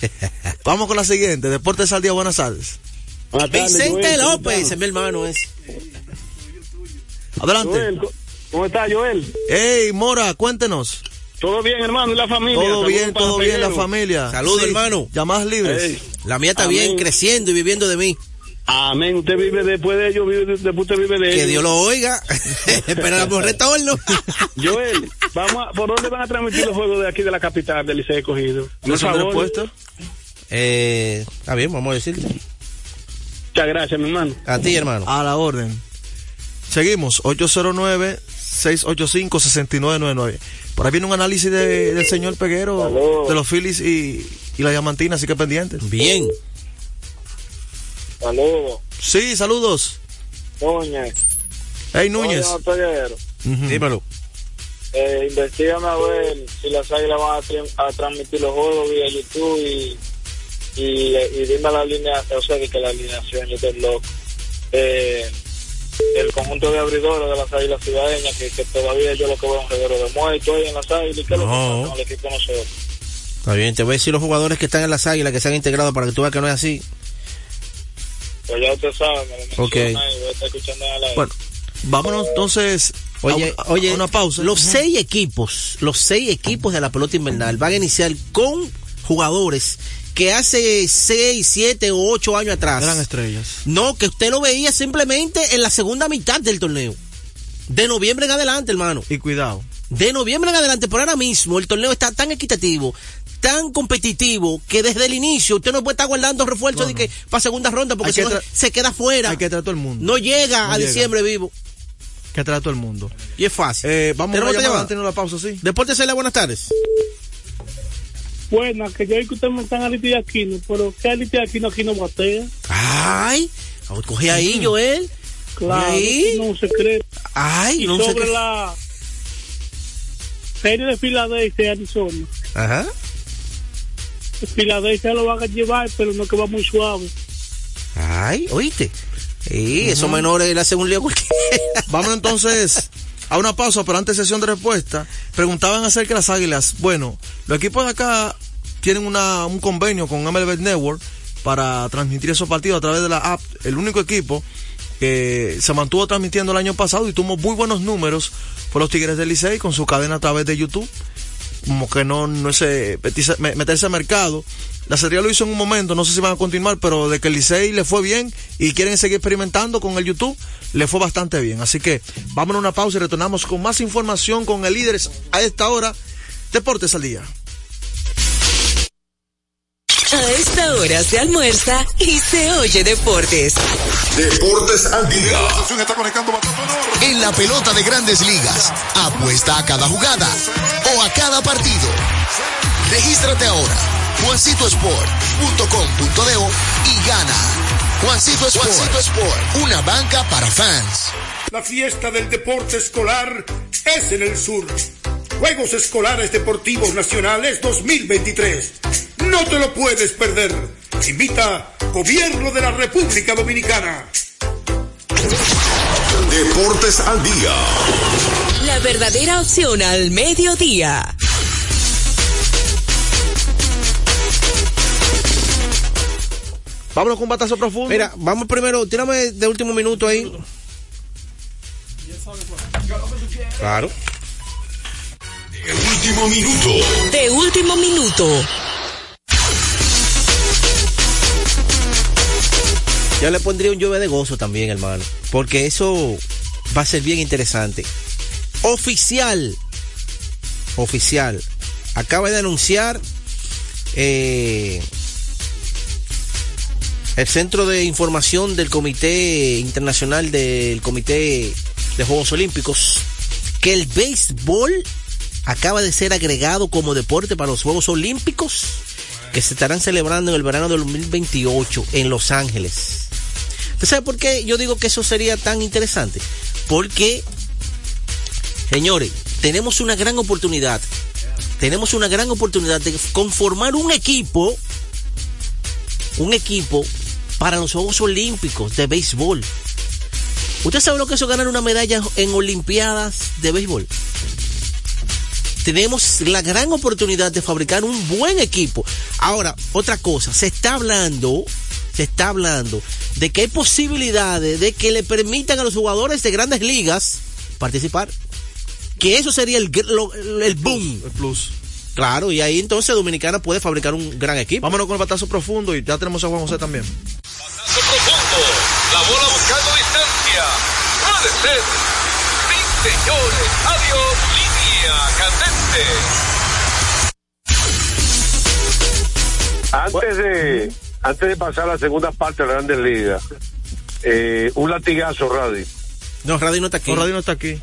Vamos con la siguiente. Deportes al día, buenas tardes. Vicente López, es mi hermano es. Adelante. Joel, ¿cómo está Joel? Hey, Mora, cuéntenos. Todo bien, hermano, y la familia. Todo Saludos bien, todo bien, la familia. Saludos, Sí, hermano. Llamadas libres. Ey. La mía está Amén. bien, creciendo y viviendo de mí. Amén, usted vive después de ellos, vive, después usted vive de ellos. Que Dios lo oiga. Esperamos retorno. Joel, vamos a- ¿por dónde van a transmitir los juegos de aquí de la capital del Liceo Cogido? ¿No son favor. respuesta? Eh, está bien, vamos a decirte. Muchas gracias, mi hermano. A ti, hermano. A la orden. Seguimos, 809-685-6999. Por ahí viene un análisis de- del señor Peguero de los Phillies y, y la Diamantina, así que pendientes. Bien. Saludos, Sí, saludos. Doña. Hey, Núñez. Oye, Peguero, Ujú. Dímelo. Eh, investigame a ver si las águilas van a, transmitir los juegos vía YouTube y, y, y dime la línea, o sea, de que la alineación, yo estoy loco. Eh, el conjunto de abridores de las águilas ciudadeñas, que, que todavía yo lo que veo es un reguero de muertos ahí en las águilas, y que lo que No. con el equipo nosotros. Está bien, te voy a decir los jugadores que están en las águilas que se han integrado para que tú veas que no es así. Pues ya usted sabe, me lo menciona Ok. y voy a estar escuchando el aire. Bueno, vámonos entonces Oye, a, a- oye, a una pausa. Los seis equipos, los seis equipos de la pelota invernal van a iniciar con jugadores que hace seis, siete o ocho años atrás. Eran estrellas. No, que usted lo veía simplemente en la segunda mitad del torneo. De noviembre en adelante, hermano. Y cuidado. De noviembre en adelante, por ahora mismo, el torneo está tan equitativo, tan competitivo, que desde el inicio usted no puede estar guardando refuerzos de que para segunda ronda, porque si no, se queda fuera. Hay que traer a todo el mundo. No llega No a llega. diciembre vivo. Hay que traer a todo el mundo. Y es fácil. Eh, vamos a ¿Tenemos una otra llamada llamada? antes de la pausa, sí. Deportes Celia, buenas tardes. Buena, que yo vi que ustedes me están a Liti Aquino, pero ¿qué Liti Aquino aquí no batea? Ay, coge ahí, Joel. Claro, ahí. no se cree. Ay, y no sobre la serie de Filadelfia y Arizona. Ajá. Filadelfia lo van a llevar, pero no que va muy suave. Ay, oíste. Sí, esos menores le hacen un lío cualquiera. Vamos entonces a una pausa, pero antes sesión de respuesta. Preguntaban acerca de las águilas. Bueno, los equipos de acá tienen un convenio con MLB Network para transmitir esos partidos a través de la app. El único equipo que se mantuvo transmitiendo el año pasado y tuvo muy buenos números fue los Tigres del Licey con su cadena a través de YouTube. Como que no, no es eh, meterse, me- meterse al mercado. La serie lo hizo en un momento, no sé si van a continuar, pero de que el Licey le fue bien y quieren seguir experimentando con el YouTube, le fue bastante bien. Así que vámonos a una pausa y retornamos con más información con el líder a esta hora. Deportes al día. A esta hora se almuerza y se oye deportes. Deportes al día. En la pelota de grandes ligas, apuesta a cada jugada o a cada partido. Regístrate ahora, juancitosport.com.de y gana. Juancito Sport, Juancito Sport, una banca para fans. La fiesta del deporte escolar es en el sur. Juegos Escolares Deportivos Nacionales 2023. No te lo puedes perder. Invita Gobierno de la República Dominicana. Deportes al día. La verdadera opción al mediodía. Vámonos con un batazo profundo. Mira, vamos primero, tírame de último minuto ahí. Claro. El último minuto. De último minuto. Yo le pondría un lluvia de gozo también, hermano. Porque eso va a ser bien interesante. Oficial. Oficial. Acaba de anunciar eh, el Centro de Información del Comité Internacional del Comité de Juegos Olímpicos que el béisbol acaba de ser agregado como deporte para los Juegos Olímpicos que se estarán celebrando en el verano del 2028 en Los Ángeles. ¿Usted sabe por qué yo digo que eso sería tan interesante? Porque, señores, tenemos una gran oportunidad. Tenemos una gran oportunidad de conformar un equipo, un equipo para los Juegos Olímpicos de béisbol. ¿Usted sabe lo que es ganar una medalla en Olimpiadas de béisbol? Tenemos la gran oportunidad de fabricar un buen equipo. Ahora, otra cosa, se está hablando, se está hablando de que hay posibilidades de que le permitan a los jugadores de grandes ligas participar. Que eso sería el, el boom. El plus. Claro, y ahí entonces Dominicana puede fabricar un gran equipo. Vámonos con el batazo profundo y ya tenemos a Juan José también. profundo. La bola buscando distancia. Puede ser. Sí, señores. Adiós. Línea candente. Antes de, antes de pasar a la segunda parte de la Grandes Ligas, eh, un latigazo, Radi. No, Radi no está aquí. No, Radio no está aquí.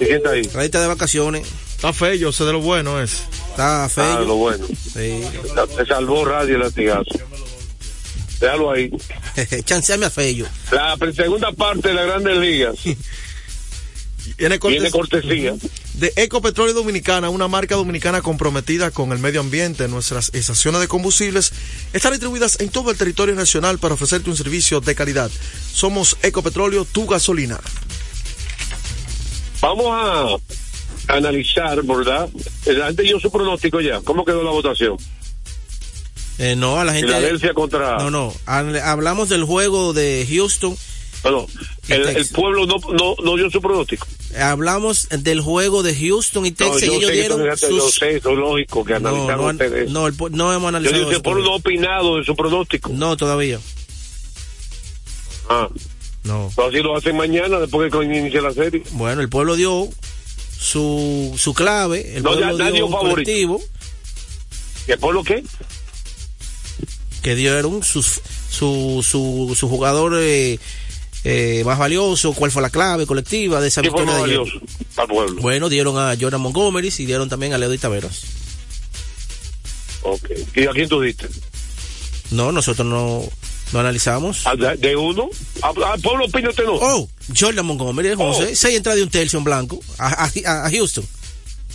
¿Y quién está ahí? Radi está de vacaciones. Está feo, yo sé de lo bueno es. Está feo. Ah, lo bueno. Sí. Se salvó Radio el latigazo. Déjalo ahí. Chanceame a Fello. La segunda parte de las Grandes Ligas Viene viene cortesía de Ecopetróleo Dominicana, una marca dominicana comprometida con el medio ambiente. Nuestras estaciones de combustibles están distribuidas en todo el territorio nacional para ofrecerte un servicio de calidad. Somos Ecopetróleo, tu gasolina. Vamos a analizar, ¿verdad? Eh, Antes yo su pronóstico ya. ¿Cómo quedó la votación? Eh, no, a la gente. Filadelfia contra. No, no. Hablamos del juego de Houston. No, no. El, el pueblo no, no, no dio su pronóstico. Hablamos del juego de Houston y No, Texas. y yo ellos sé dieron eso- yo sus... sé, eso es lógico que No, analizaron no, ustedes. no, el no hemos Yo analizado digo, el pueblo no ha opinado de su pronóstico. No, todavía. Ah. No. Pero así lo hacen mañana después de que inicie la serie. Bueno, el pueblo dio su, su clave. El No, ya pueblo nadie dio un favorito. colectivo ¿Y el pueblo qué? que dieron sus, su, su, su jugador eh, eh, más valioso, cuál fue la clave colectiva de esa ¿Qué fue victoria más de valioso para el pueblo? Bueno, dieron a Jordan Montgomery y dieron también a Leo Taveras. Ok. ¿Y a quién tú diste? No, nosotros no, no analizamos. ¿A- ¿De, de uno? ¿Al pueblo opina usted no? Oh, Jordan Montgomery, José, seis entradas de un tercio en blanco a, a- a Houston.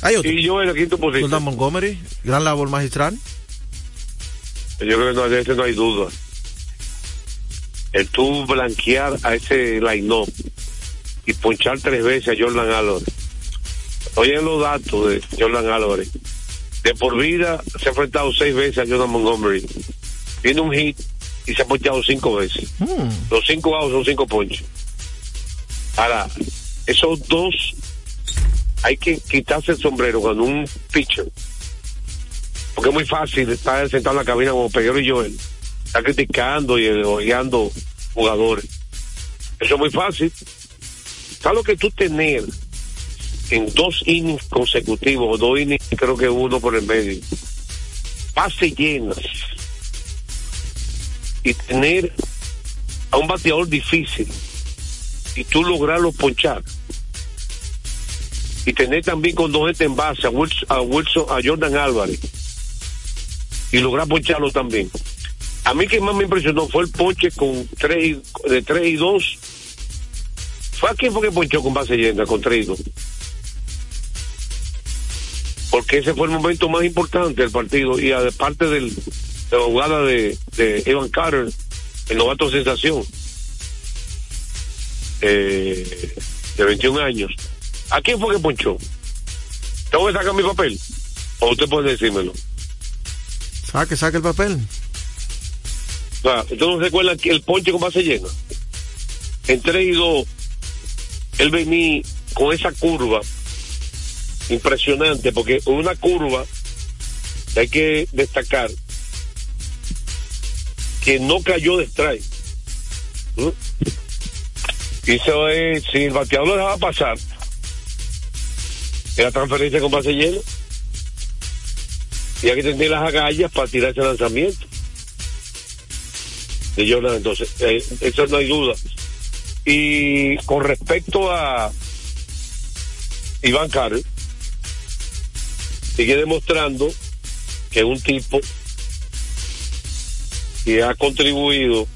Hay otro. Y yo en la quinta posición. Jordan Montgomery, gran labor magistral. Yo creo que no, de ese no hay duda. El tú blanquear a ese line-up y ponchar tres veces a Jordan Álvarez. Oyen los datos de Jordan Álvarez. De por vida se ha enfrentado seis veces a Jordan Montgomery. Tiene un hit y se ha ponchado cinco veces. Los cinco outs son cinco ponches. Ahora, esos dos hay que quitarse el sombrero con un pitcher. Porque es muy fácil estar sentado en la cabina como Peguero y Joel. Está criticando y elogiando jugadores. Eso es muy fácil. ¿Sabes lo que tú tener en dos innings consecutivos, o dos innings, creo que uno por el medio, bases llenas y tener a un bateador difícil y tú lograrlo ponchar y tener también con dos gente en base a Wilson, a, Jordan Álvarez y lograr poncharlo también. A mí que más me impresionó fue el ponche con tres de 3 y 2. ¿Fue a quién fue que ponchó con base llena, con 3 y 2? Porque ese fue el momento más importante del partido y aparte del, de la jugada de, de Evan Carter, el novato sensación, eh, de 21 años. ¿A quién fue que ponchó? ¿Tengo que sacar mi papel? ¿O usted puede decírmelo? Saque, saque el papel. O sea, ¿usted no recuerda que el ponche con base llena? En 3 y 2, él venía con esa curva impresionante, porque una curva hay que destacar que no cayó de strike. Y eso es, si el bateador lo dejaba pasar, era transferencia con base llena. Y hay que tener las agallas para tirar ese lanzamiento de Jordan. Entonces, eh, eso no hay duda. Y con respecto a Iván Carter, sigue demostrando que es un tipo que ha contribuido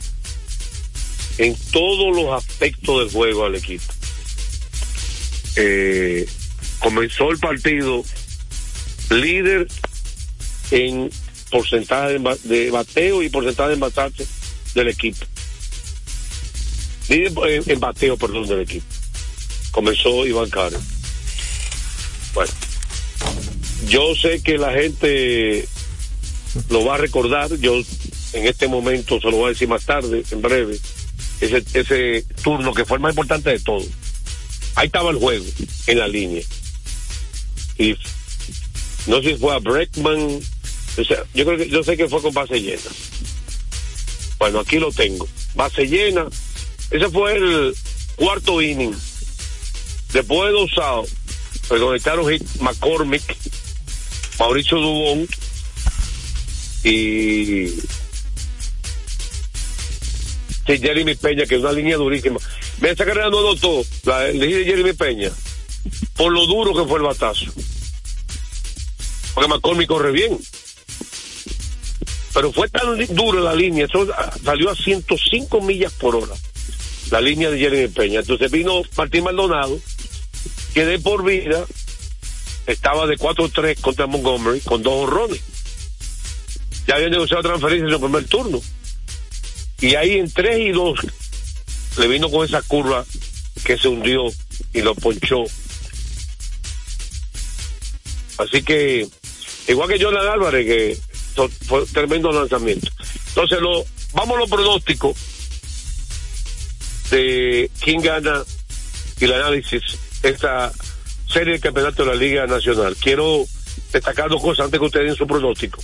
en todos los aspectos del juego al equipo. Eh, comenzó el partido líder en porcentaje de, ba- de bateo y porcentaje de envasarse del equipo. Líder en, en bateo, perdón, del equipo. Comenzó Iván Carter. Bueno, yo sé que la gente lo va a recordar. Yo en este momento se lo voy a decir más tarde, en breve. Ese, turno que fue el más importante de todo. Ahí estaba el juego, en la línea. Y no sé si fue a Breckman. O sea, yo creo que yo sé que fue con base llena. Bueno, aquí lo tengo. Base llena. Ese fue el cuarto inning. Después de dos outs, pues McCormick, Mauricio Dubón y sí, Jeremy Peña, que es una línea durísima. Me esa carrera no notó, la elegí de Jeremy Peña, por lo duro que fue el batazo. Porque McCormick corre bien. Pero fue tan dura la línea, eso ah, salió a 105 millas por hora, la línea de Jeremy Peña. Entonces vino Martín Maldonado, que de por vida estaba de 4-3 contra Montgomery con dos honrones. Ya había negociado transferencia en su primer turno. Y ahí en 3 y 2 le vino con esa curva que se hundió y lo ponchó. Así que, igual que Jonathan Álvarez, que fue tremendo lanzamiento. Entonces, lo, vamos a los pronósticos de quién gana y el análisis esta serie de campeonato de la Liga Nacional. Quiero destacar dos cosas antes que ustedes den su pronóstico.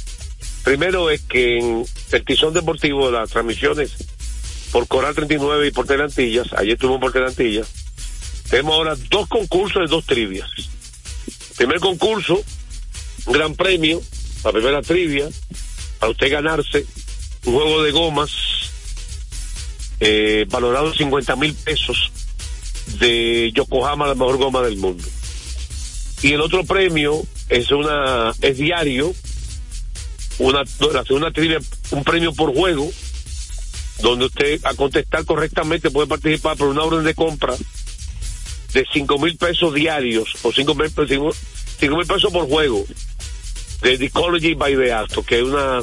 Primero es que en el Tizón Deportivo, las transmisiones por Coral 39 y por Telantillas, ayer tuvimos por Telantillas, tenemos ahora dos concursos de dos trivias. Primer concurso, un gran premio, la primera trivia, para usted ganarse un juego de gomas eh, valorado en 50 mil pesos de Yokohama, la mejor goma del mundo. Y el otro premio es una es diario, una la segunda trivia, un premio por juego, donde usted a contestar correctamente puede participar por una orden de compra de cinco mil pesos diarios o cinco mil cinco, cinco mil pesos por juego de The Ecology by Beato, que es una,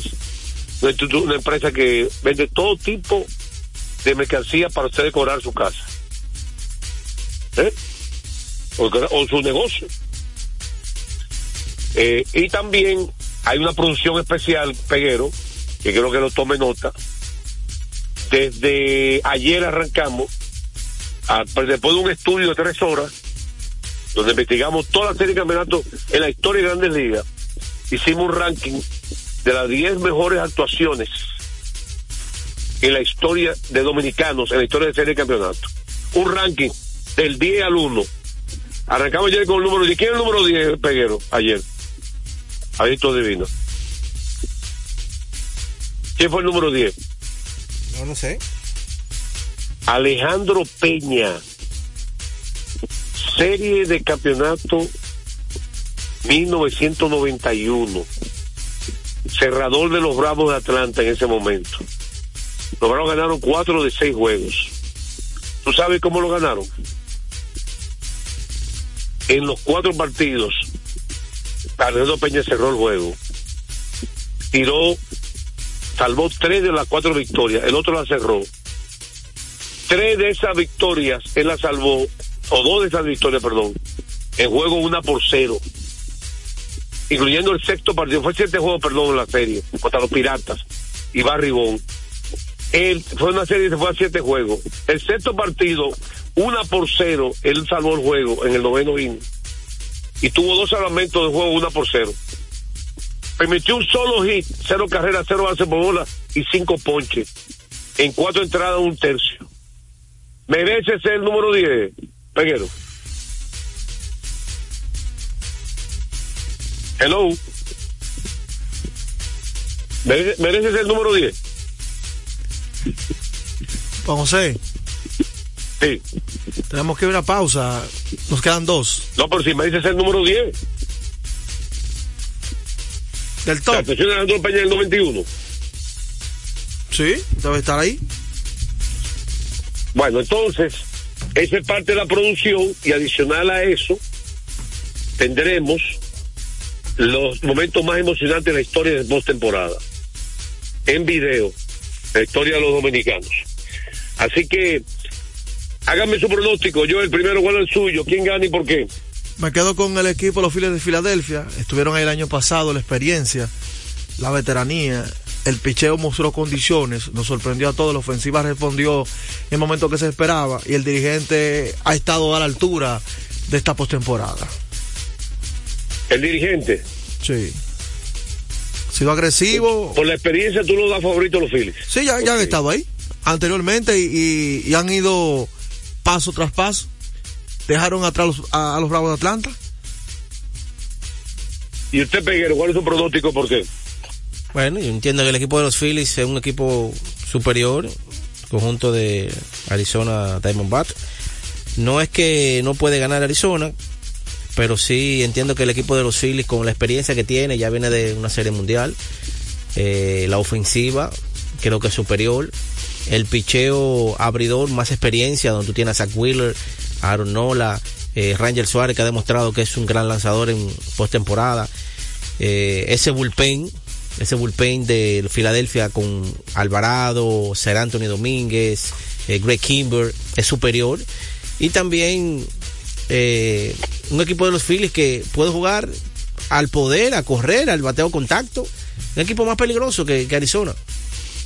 una, una empresa que vende todo tipo de mercancía para usted decorar su casa. ¿Eh? O, o su negocio. Eh, y también hay una producción especial, Peguero, que quiero que lo tome nota. Desde ayer arrancamos, pues después de un estudio de tres horas, donde investigamos toda la serie de campeonatos en la historia de Grandes Ligas, hicimos un ranking de las 10 mejores actuaciones en la historia de dominicanos, en la historia de serie de campeonato. Un ranking del 10 al 1. Arrancamos ayer con el número 10. ¿Quién es el número 10, Peguero? Ayer. Adicto Divino. ¿Quién fue el número 10? No, no sé. Alejandro Peña. Serie de campeonato 1991. Cerrador de los Bravos de Atlanta en ese momento. Los Bravos ganaron cuatro de seis juegos. ¿Tú sabes cómo lo ganaron? En los cuatro partidos, Alejandro Peña cerró el juego. Tiró, salvó tres de las cuatro victorias, el otro la cerró. Tres de esas victorias él la salvó, o dos de esas victorias, perdón, en juego una por cero. Incluyendo el sexto partido, fue siete juegos, perdón, en la serie, contra los Piratas y Barribón. Él fue una serie que fue a siete juegos. El sexto partido, una por cero, él salvó el juego en el noveno inning. Y tuvo dos salvamentos de juego, una por cero. Permitió un solo hit, cero carreras, cero bases por bola y cinco ponches. En cuatro entradas, un tercio. Merece ser el número 10, Peguero. Hello. Merece, merece ser el número 10. Juan José, Sí. Tenemos que ir a una pausa. Nos quedan dos. No, pero si me dices el número 10. Del top. La atención de Alejandro Peña del 91. Sí, debe estar ahí. Bueno, entonces, esa es parte de la producción y adicional a eso, tendremos los momentos más emocionantes de la historia de postemporada. En video, la historia de los dominicanos. Así que, háganme su pronóstico. Yo el primero, ¿cuál es el suyo? ¿Quién gana y por qué? Me quedo con el equipo los Phillies de Filadelfia. Estuvieron ahí el año pasado, la experiencia, la veteranía. El picheo mostró condiciones, nos sorprendió a todos. La ofensiva respondió en el momento que se esperaba. Y el dirigente ha estado a la altura de esta postemporada. El dirigente. Sí. Ha sido agresivo. Por la experiencia, tú lo das favorito a los Phillies. Sí, ya, ya han estado ahí anteriormente y, y- y han ido paso tras paso. Dejaron atrás los- a, a los Bravos de Atlanta. Y usted, Peguero, ¿cuál es su pronótico? ¿Por qué? Bueno, yo entiendo que el equipo de los Phillies es un equipo superior, conjunto de Arizona Diamondback. No es que no puede ganar Arizona, pero sí entiendo que el equipo de los Phillies, con la experiencia que tiene, ya viene de una serie mundial. Eh, la ofensiva creo que es superior. El picheo abridor, más experiencia, donde tú tienes a Zach Wheeler, Aaron Nola, eh, Ranger Suárez, que ha demostrado que es un gran lanzador en postemporada. Eh, ese bullpen, ese bullpen de Filadelfia con Alvarado, Ser Anthony Domínguez, eh, Greg Kimber, es superior. Y también eh, un equipo de los Phillies que puede jugar al poder, a correr, al bateo contacto. Un equipo más peligroso que Arizona.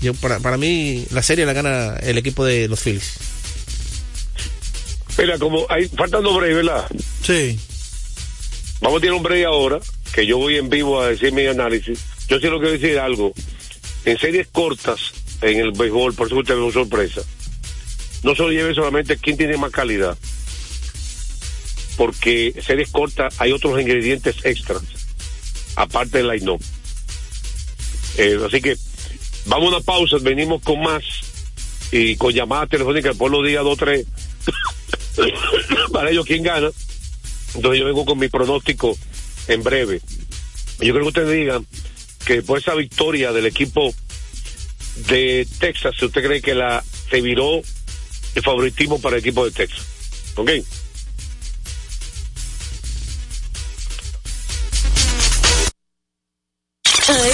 Yo, para, para mí, la serie la gana el equipo de los Phillies. Mira, como hay faltan dos breaks, ¿verdad? Sí. Vamos a tirar un break ahora, que yo voy en vivo a decir mi análisis. Yo sí lo quiero decir algo. En series cortas, en el béisbol, por eso usted ve una sorpresa. No se lo lleve solamente quién tiene más calidad. Porque series cortas hay otros ingredientes extras, aparte del line up. Eh, así que vamos a una pausa, venimos con más y con llamadas telefónicas, por los días dos tres para ellos quién gana. Entonces yo vengo con mi pronóstico en breve. Yo creo que ustedes digan que de esa victoria del equipo de Texas, si usted cree que la se viró el favoritismo para el equipo de Texas. ¿Ok?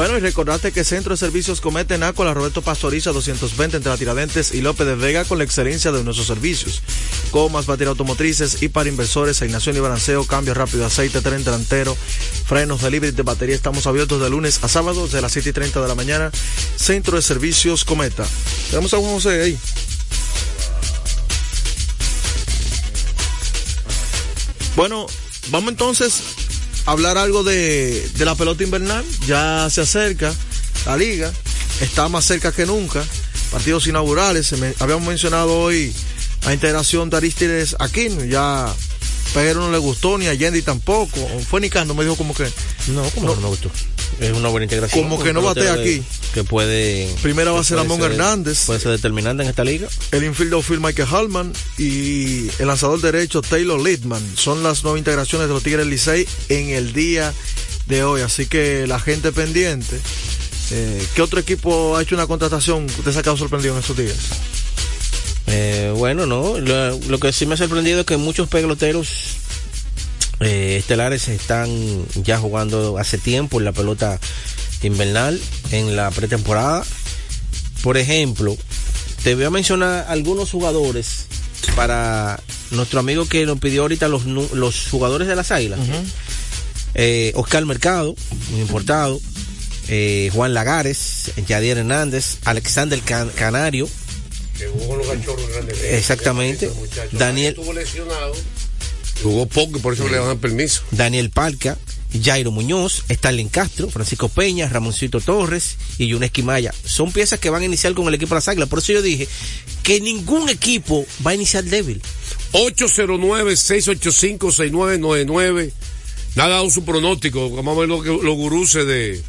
Bueno, y recordate que Centro de Servicios Cometa en Ácola Roberto Pastoriza 220 entre la Tiradentes y López de Vega con la excelencia de nuestros servicios. Comas, baterías automotrices y para inversores, asignación y balanceo, cambio rápido aceite, tren delantero, frenos, delivery de batería. Estamos abiertos de lunes a sábado de las 7 y 30 de la mañana. Centro de Servicios Cometa. Tenemos a Juan José ahí. Bueno, vamos entonces hablar algo de, de la pelota invernal. Ya se acerca la liga, está más cerca que nunca. Partidos inaugurales, se me- habíamos mencionado hoy la integración de Aristides Aquino, ya Peguero no le gustó, ni a Yendi tampoco. Fue Nicando, me dijo como que. No, como no me gustó. Es una buena integración. Como que no de- aquí. Que puede. Primera que base puede Ramón ser- Hernández. Puede ser determinante en esta liga. El infield outfield Michael Hallman y el lanzador derecho Taylor Littman son las nuevas integraciones de los Tigres Licey en el día de hoy. Así que la gente pendiente. Eh, ¿Qué otro equipo ha hecho una contratación usted se ha quedado sorprendido en estos días? Eh, bueno, no. Lo, lo que sí me ha sorprendido es que muchos peloteros eh, estelares están ya jugando hace tiempo en la pelota invernal, en la pretemporada. Por ejemplo, te voy a mencionar algunos jugadores para nuestro amigo que nos pidió ahorita los, los jugadores de las águilas. Eh, Oscar Mercado, muy importado. Eh, Juan Lagares, Yadier Hernández, Alexander Can- Canario, Que jugó los cachorros grandes. Exactamente. Daniel, Estuvo lesionado. Jugó poco y por eso le dan permiso. Daniel Palca, Jairo Muñoz, Stalin Castro, Francisco Peña, Ramoncito Torres y Yunes Quimaya. Son piezas que van a iniciar con el equipo de las Águilas. Por eso yo dije que ningún equipo va a iniciar débil. 809-685-6999. Nada dado su pronóstico. Vamos a ver lo que, los guruses de,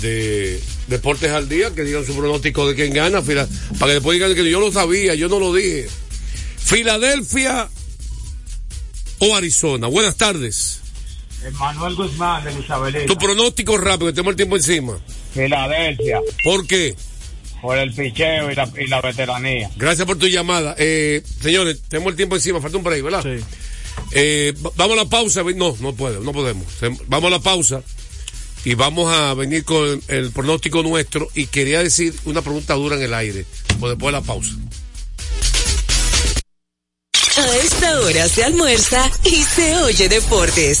de Deportes al Día, que digan su pronóstico de quién gana, para que después digan que yo lo sabía, yo no lo dije. Filadelfia o Arizona. Buenas tardes. Manuel Guzmán de Isabelita. Tu pronóstico rápido, que tenemos el tiempo encima. Filadelfia. ¿Por qué? Por el picheo y la, y la veteranía. Gracias por tu llamada. Eh, señores, tenemos el tiempo encima, falta un break, ¿verdad? Sí. Eh, va- vamos a la pausa. No, no puedo, no podemos. Vamos a la pausa y vamos a venir con el, el pronóstico nuestro. Y quería decir una pregunta dura en el aire, pues después de la pausa. A esta hora se almuerza y se oye deportes.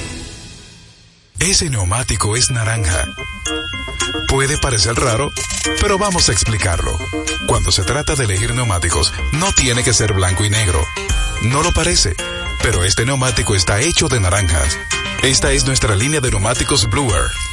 Ese neumático es naranja. Puede parecer raro, pero vamos a explicarlo. Cuando se trata de elegir neumáticos, no tiene que ser blanco y negro. No lo parece, pero este neumático está hecho de naranjas. Esta es nuestra línea de neumáticos Bluer.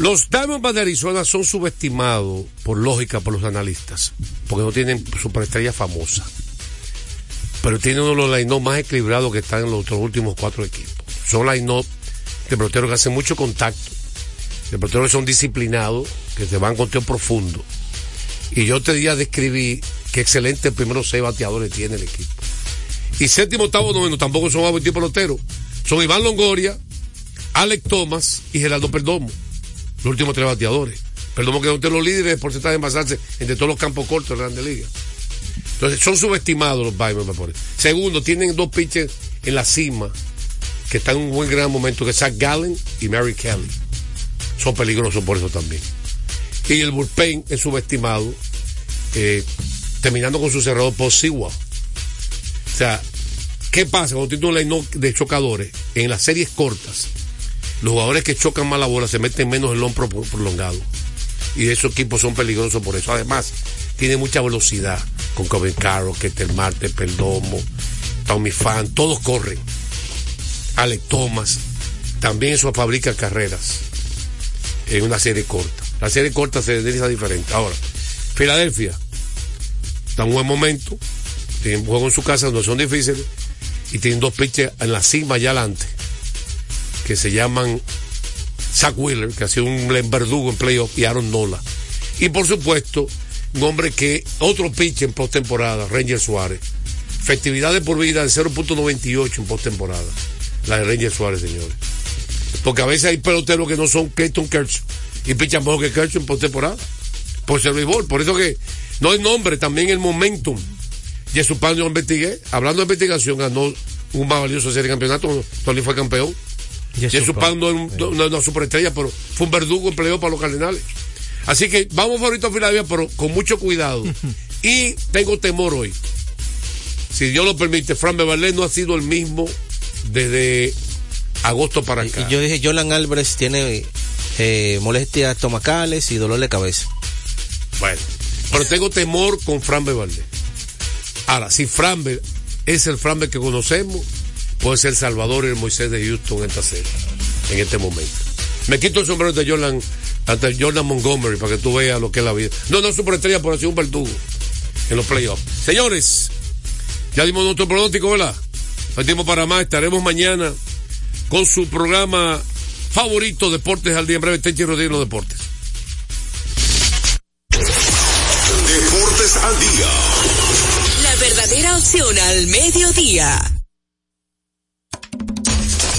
Los Diamondbacks de Arizona son subestimados, por lógica, por los analistas, porque no tienen superestrella famosa. Pero tienen uno de los line más equilibrados que están en los otros últimos cuatro equipos. Son line de peloteros que hacen mucho contacto, de peloteros que son disciplinados, que te van con teo profundo. Y yo te diría describir qué excelentes primeros seis bateadores tiene el equipo. Y séptimo, octavo, noveno, tampoco son abuelos peloteros. Son Iván Longoria, Alex Thomas y Gerardo Perdomo los últimos tres bateadores. Perdomo quedó entre los líderes de porcentaje de envasarse entre todos los campos cortos de la Grande Liga. Entonces, son subestimados los por eso. Segundo, tienen dos pitchers en la cima que están en un buen gran momento, que es Zach Gallen y Mary Kelly. Son peligrosos por eso también. Y el bullpen es subestimado, eh, terminando con su cerrado por Sewell. O sea, ¿qué pasa cuando tienes un line de chocadores en las series cortas? Los jugadores que chocan más la bola se meten menos el hombro pro- prolongado. Y esos equipos son peligrosos por eso. Además, tiene mucha velocidad con Coven Carroll, Ketel Marte, Perdomo, Tommy Fan, todos corren. Alex Thomas. También eso fabrica carreras en una serie corta. La serie corta se realiza diferente. Ahora, Filadelfia está en un buen momento. Tienen juego en su casa, no son difíciles. Y tienen dos pitchers en la cima allá adelante que se llaman Zach Wheeler, que ha sido un verdugo en playoff, y Aaron Nola. Y por supuesto, un hombre que, otro pitch en postemporada, Ranger Suárez. Efectividad de por vida de 0.98 en postemporada. La de Ranger Suárez, señores. Porque a veces hay peloteros que no son Clayton Kershaw y pichan mejor que Kershaw en postemporada. Por ser béisbol. Por eso que no hay nombre, también el momentum. Jesús Pan yo investigué. Hablando de investigación, ganó un más valioso serie de campeonato. Tony fue campeón. Jesús Pan no es un- no es una superestrella, pero fue un verdugo empleado para los Cardenales. Así que vamos ahorita a Filadelfia, pero con mucho cuidado. y tengo temor hoy. Si Dios lo permite, Fran Beverly no ha sido el mismo desde agosto para acá. Y yo dije, Jolan Álvarez tiene eh, molestias estomacales y dolor de cabeza. Bueno, pero tengo temor con Fran Valdez. Ahora, si Fran es el Fran que conocemos, puede ser Salvador y el Moisés de Houston en esta serie, en este momento. Me quito el sombrero de Jordan, ante Jordan Montgomery para que tú veas lo que es la vida. No, no superestrella, pero ha sido un verdugo en los playoffs. Señores, ya dimos nuestro pronóstico, ¿verdad? No hay tiempo para más. Estaremos mañana con su programa favorito, Deportes al Día. En breve, Tenchi Rodríguez, los deportes. Deportes al día. La verdadera opción al mediodía.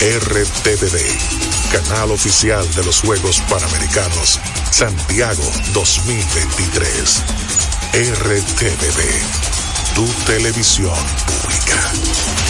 RTVD, canal oficial de los Juegos Panamericanos Santiago 2023. RTVD, tu televisión pública.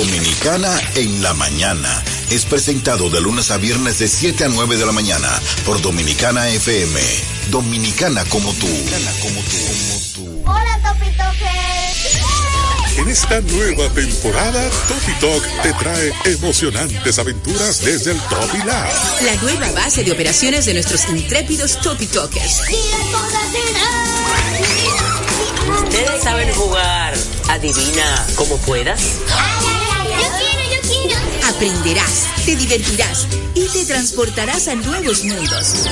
Dominicana en la mañana. Es presentado de lunes a viernes de 7 a 9 de la mañana por Dominicana FM. Dominicana como tú. como tú. Hola, En esta nueva temporada, Topi Talk te trae emocionantes aventuras desde el Topi Lab. La nueva base de operaciones de nuestros intrépidos Topi Talkers. Ustedes saben jugar. Adivina como puedas. Aprenderás, te divertirás y te transportarás a nuevos mundos.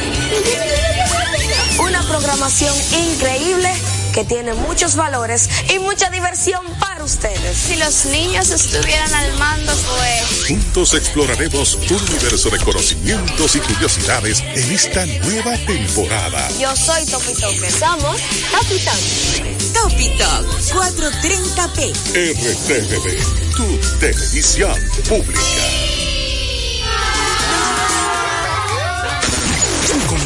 Una programación increíble que tiene muchos valores y mucha diversión para ustedes. Si los niños estuvieran al mando, pues... Juntos exploraremos un universo de conocimientos y curiosidades en esta nueva temporada. Yo soy Topi Toque. Somos Topi. Topi Talk 430p. RTVD, tu televisión pública.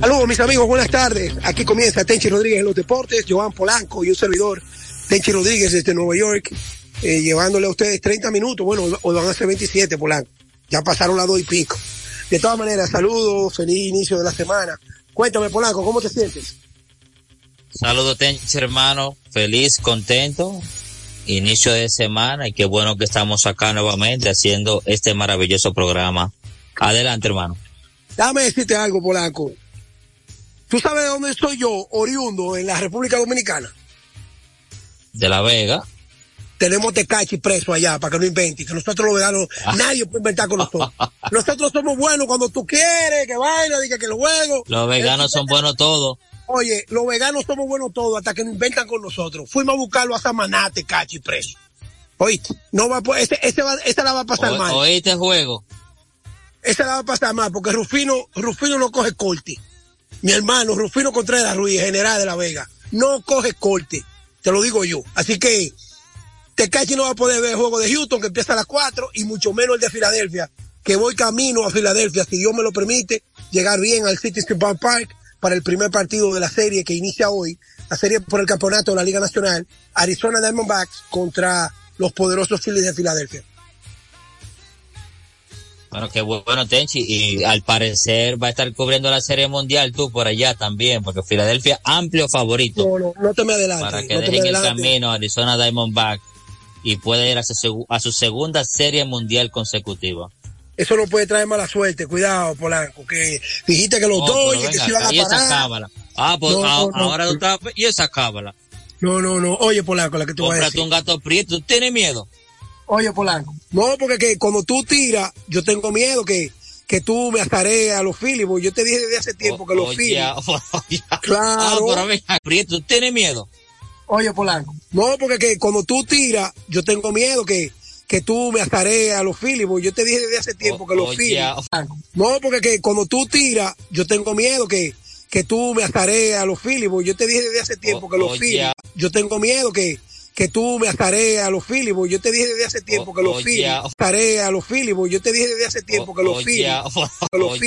Saludos mis amigos, buenas tardes. Aquí comienza Tenchi Rodríguez en los deportes, Joan Polanco y un servidor, Tenchi Rodríguez desde Nueva York, eh, llevándole a ustedes 30 minutos, bueno, o van a ser 27 Polanco, ya pasaron las dos y pico. De todas maneras, saludos, feliz inicio de la semana. Cuéntame Polanco, ¿cómo te sientes? Saludos Tenchi hermano, feliz, contento, inicio de semana y qué bueno que estamos acá nuevamente haciendo este maravilloso programa. Adelante hermano. Déjame decirte algo Polanco. ¿Tú sabes de dónde soy yo, oriundo, en la República Dominicana? De La Vega. Tenemos Tecachi preso allá para que no invente, que nosotros los veganos, Ah. nadie puede inventar con nosotros. nosotros somos buenos cuando tú quieres, que vaina, diga que lo juego. Los veganos son buenos todos. Oye, los veganos somos buenos todos hasta que nos inventan con nosotros. Fuimos a buscarlo a Samaná, Tecachi preso. Oíste, no va a, po- ese, ese va, esa la va a pasar O- mal. Oíste juego. Esa la va a pasar mal porque Rufino, Rufino no coge corte. Mi hermano, Rufino Contreras Ruiz, general de La Vega, no coge corte. Te lo digo yo. Así que Tecachi no va a poder ver el juego de Houston que empieza a las 4 y mucho menos el de Filadelfia, que voy camino a Filadelfia, si Dios me lo permite, llegar bien al Citizen Bank Park para el primer partido de la serie que inicia hoy, la serie por el campeonato de la Liga Nacional, Arizona Diamondbacks contra los poderosos Phillies de Filadelfia. Bueno, qué bueno, Tenchi. Y al parecer va a estar cubriendo la Serie Mundial tú por allá también, porque Filadelfia, amplio favorito No, no, no te me adelantes. para que no dejen el camino a Arizona Diamondback y puede ir a su, a su segunda Serie Mundial consecutiva. Eso no puede traer mala suerte, cuidado, Polanco, que dijiste que los No, dos, oye, que se iban a y esa cábala. Ah, pues No, a- no, no. ahora tú estás, y esa cábala. No, no, no, oye, Polanco, la que te voy a Cómprate decir. un gato prieto, ¿tú tienes miedo? Oye, Polanco. No, porque que cuando tú tiras, yo tengo miedo que, que tú me azarees a los Phillies. Yo te dije desde hace tiempo que los Phillies. oye. Claro. Ah, mira, Prieto, ¿tú tienes miedo? Oye, Polanco. No, porque que cuando tú tiras, yo tengo miedo que, que tú me azarees a los Phillies. Yo te dije desde hace tiempo que los Oye, Phillies. No, porque que cuando tú tiras, yo tengo miedo que, que tú me azarees a los Phillies. Yo te dije desde hace tiempo que los Oye. Phillies. Yo tengo miedo que, que tú me azarees a los Phillies. Yo te dije desde hace tiempo que los Oye. Phillies. Azarees a los Phillies. Yo te dije desde hace tiempo que los. Que los.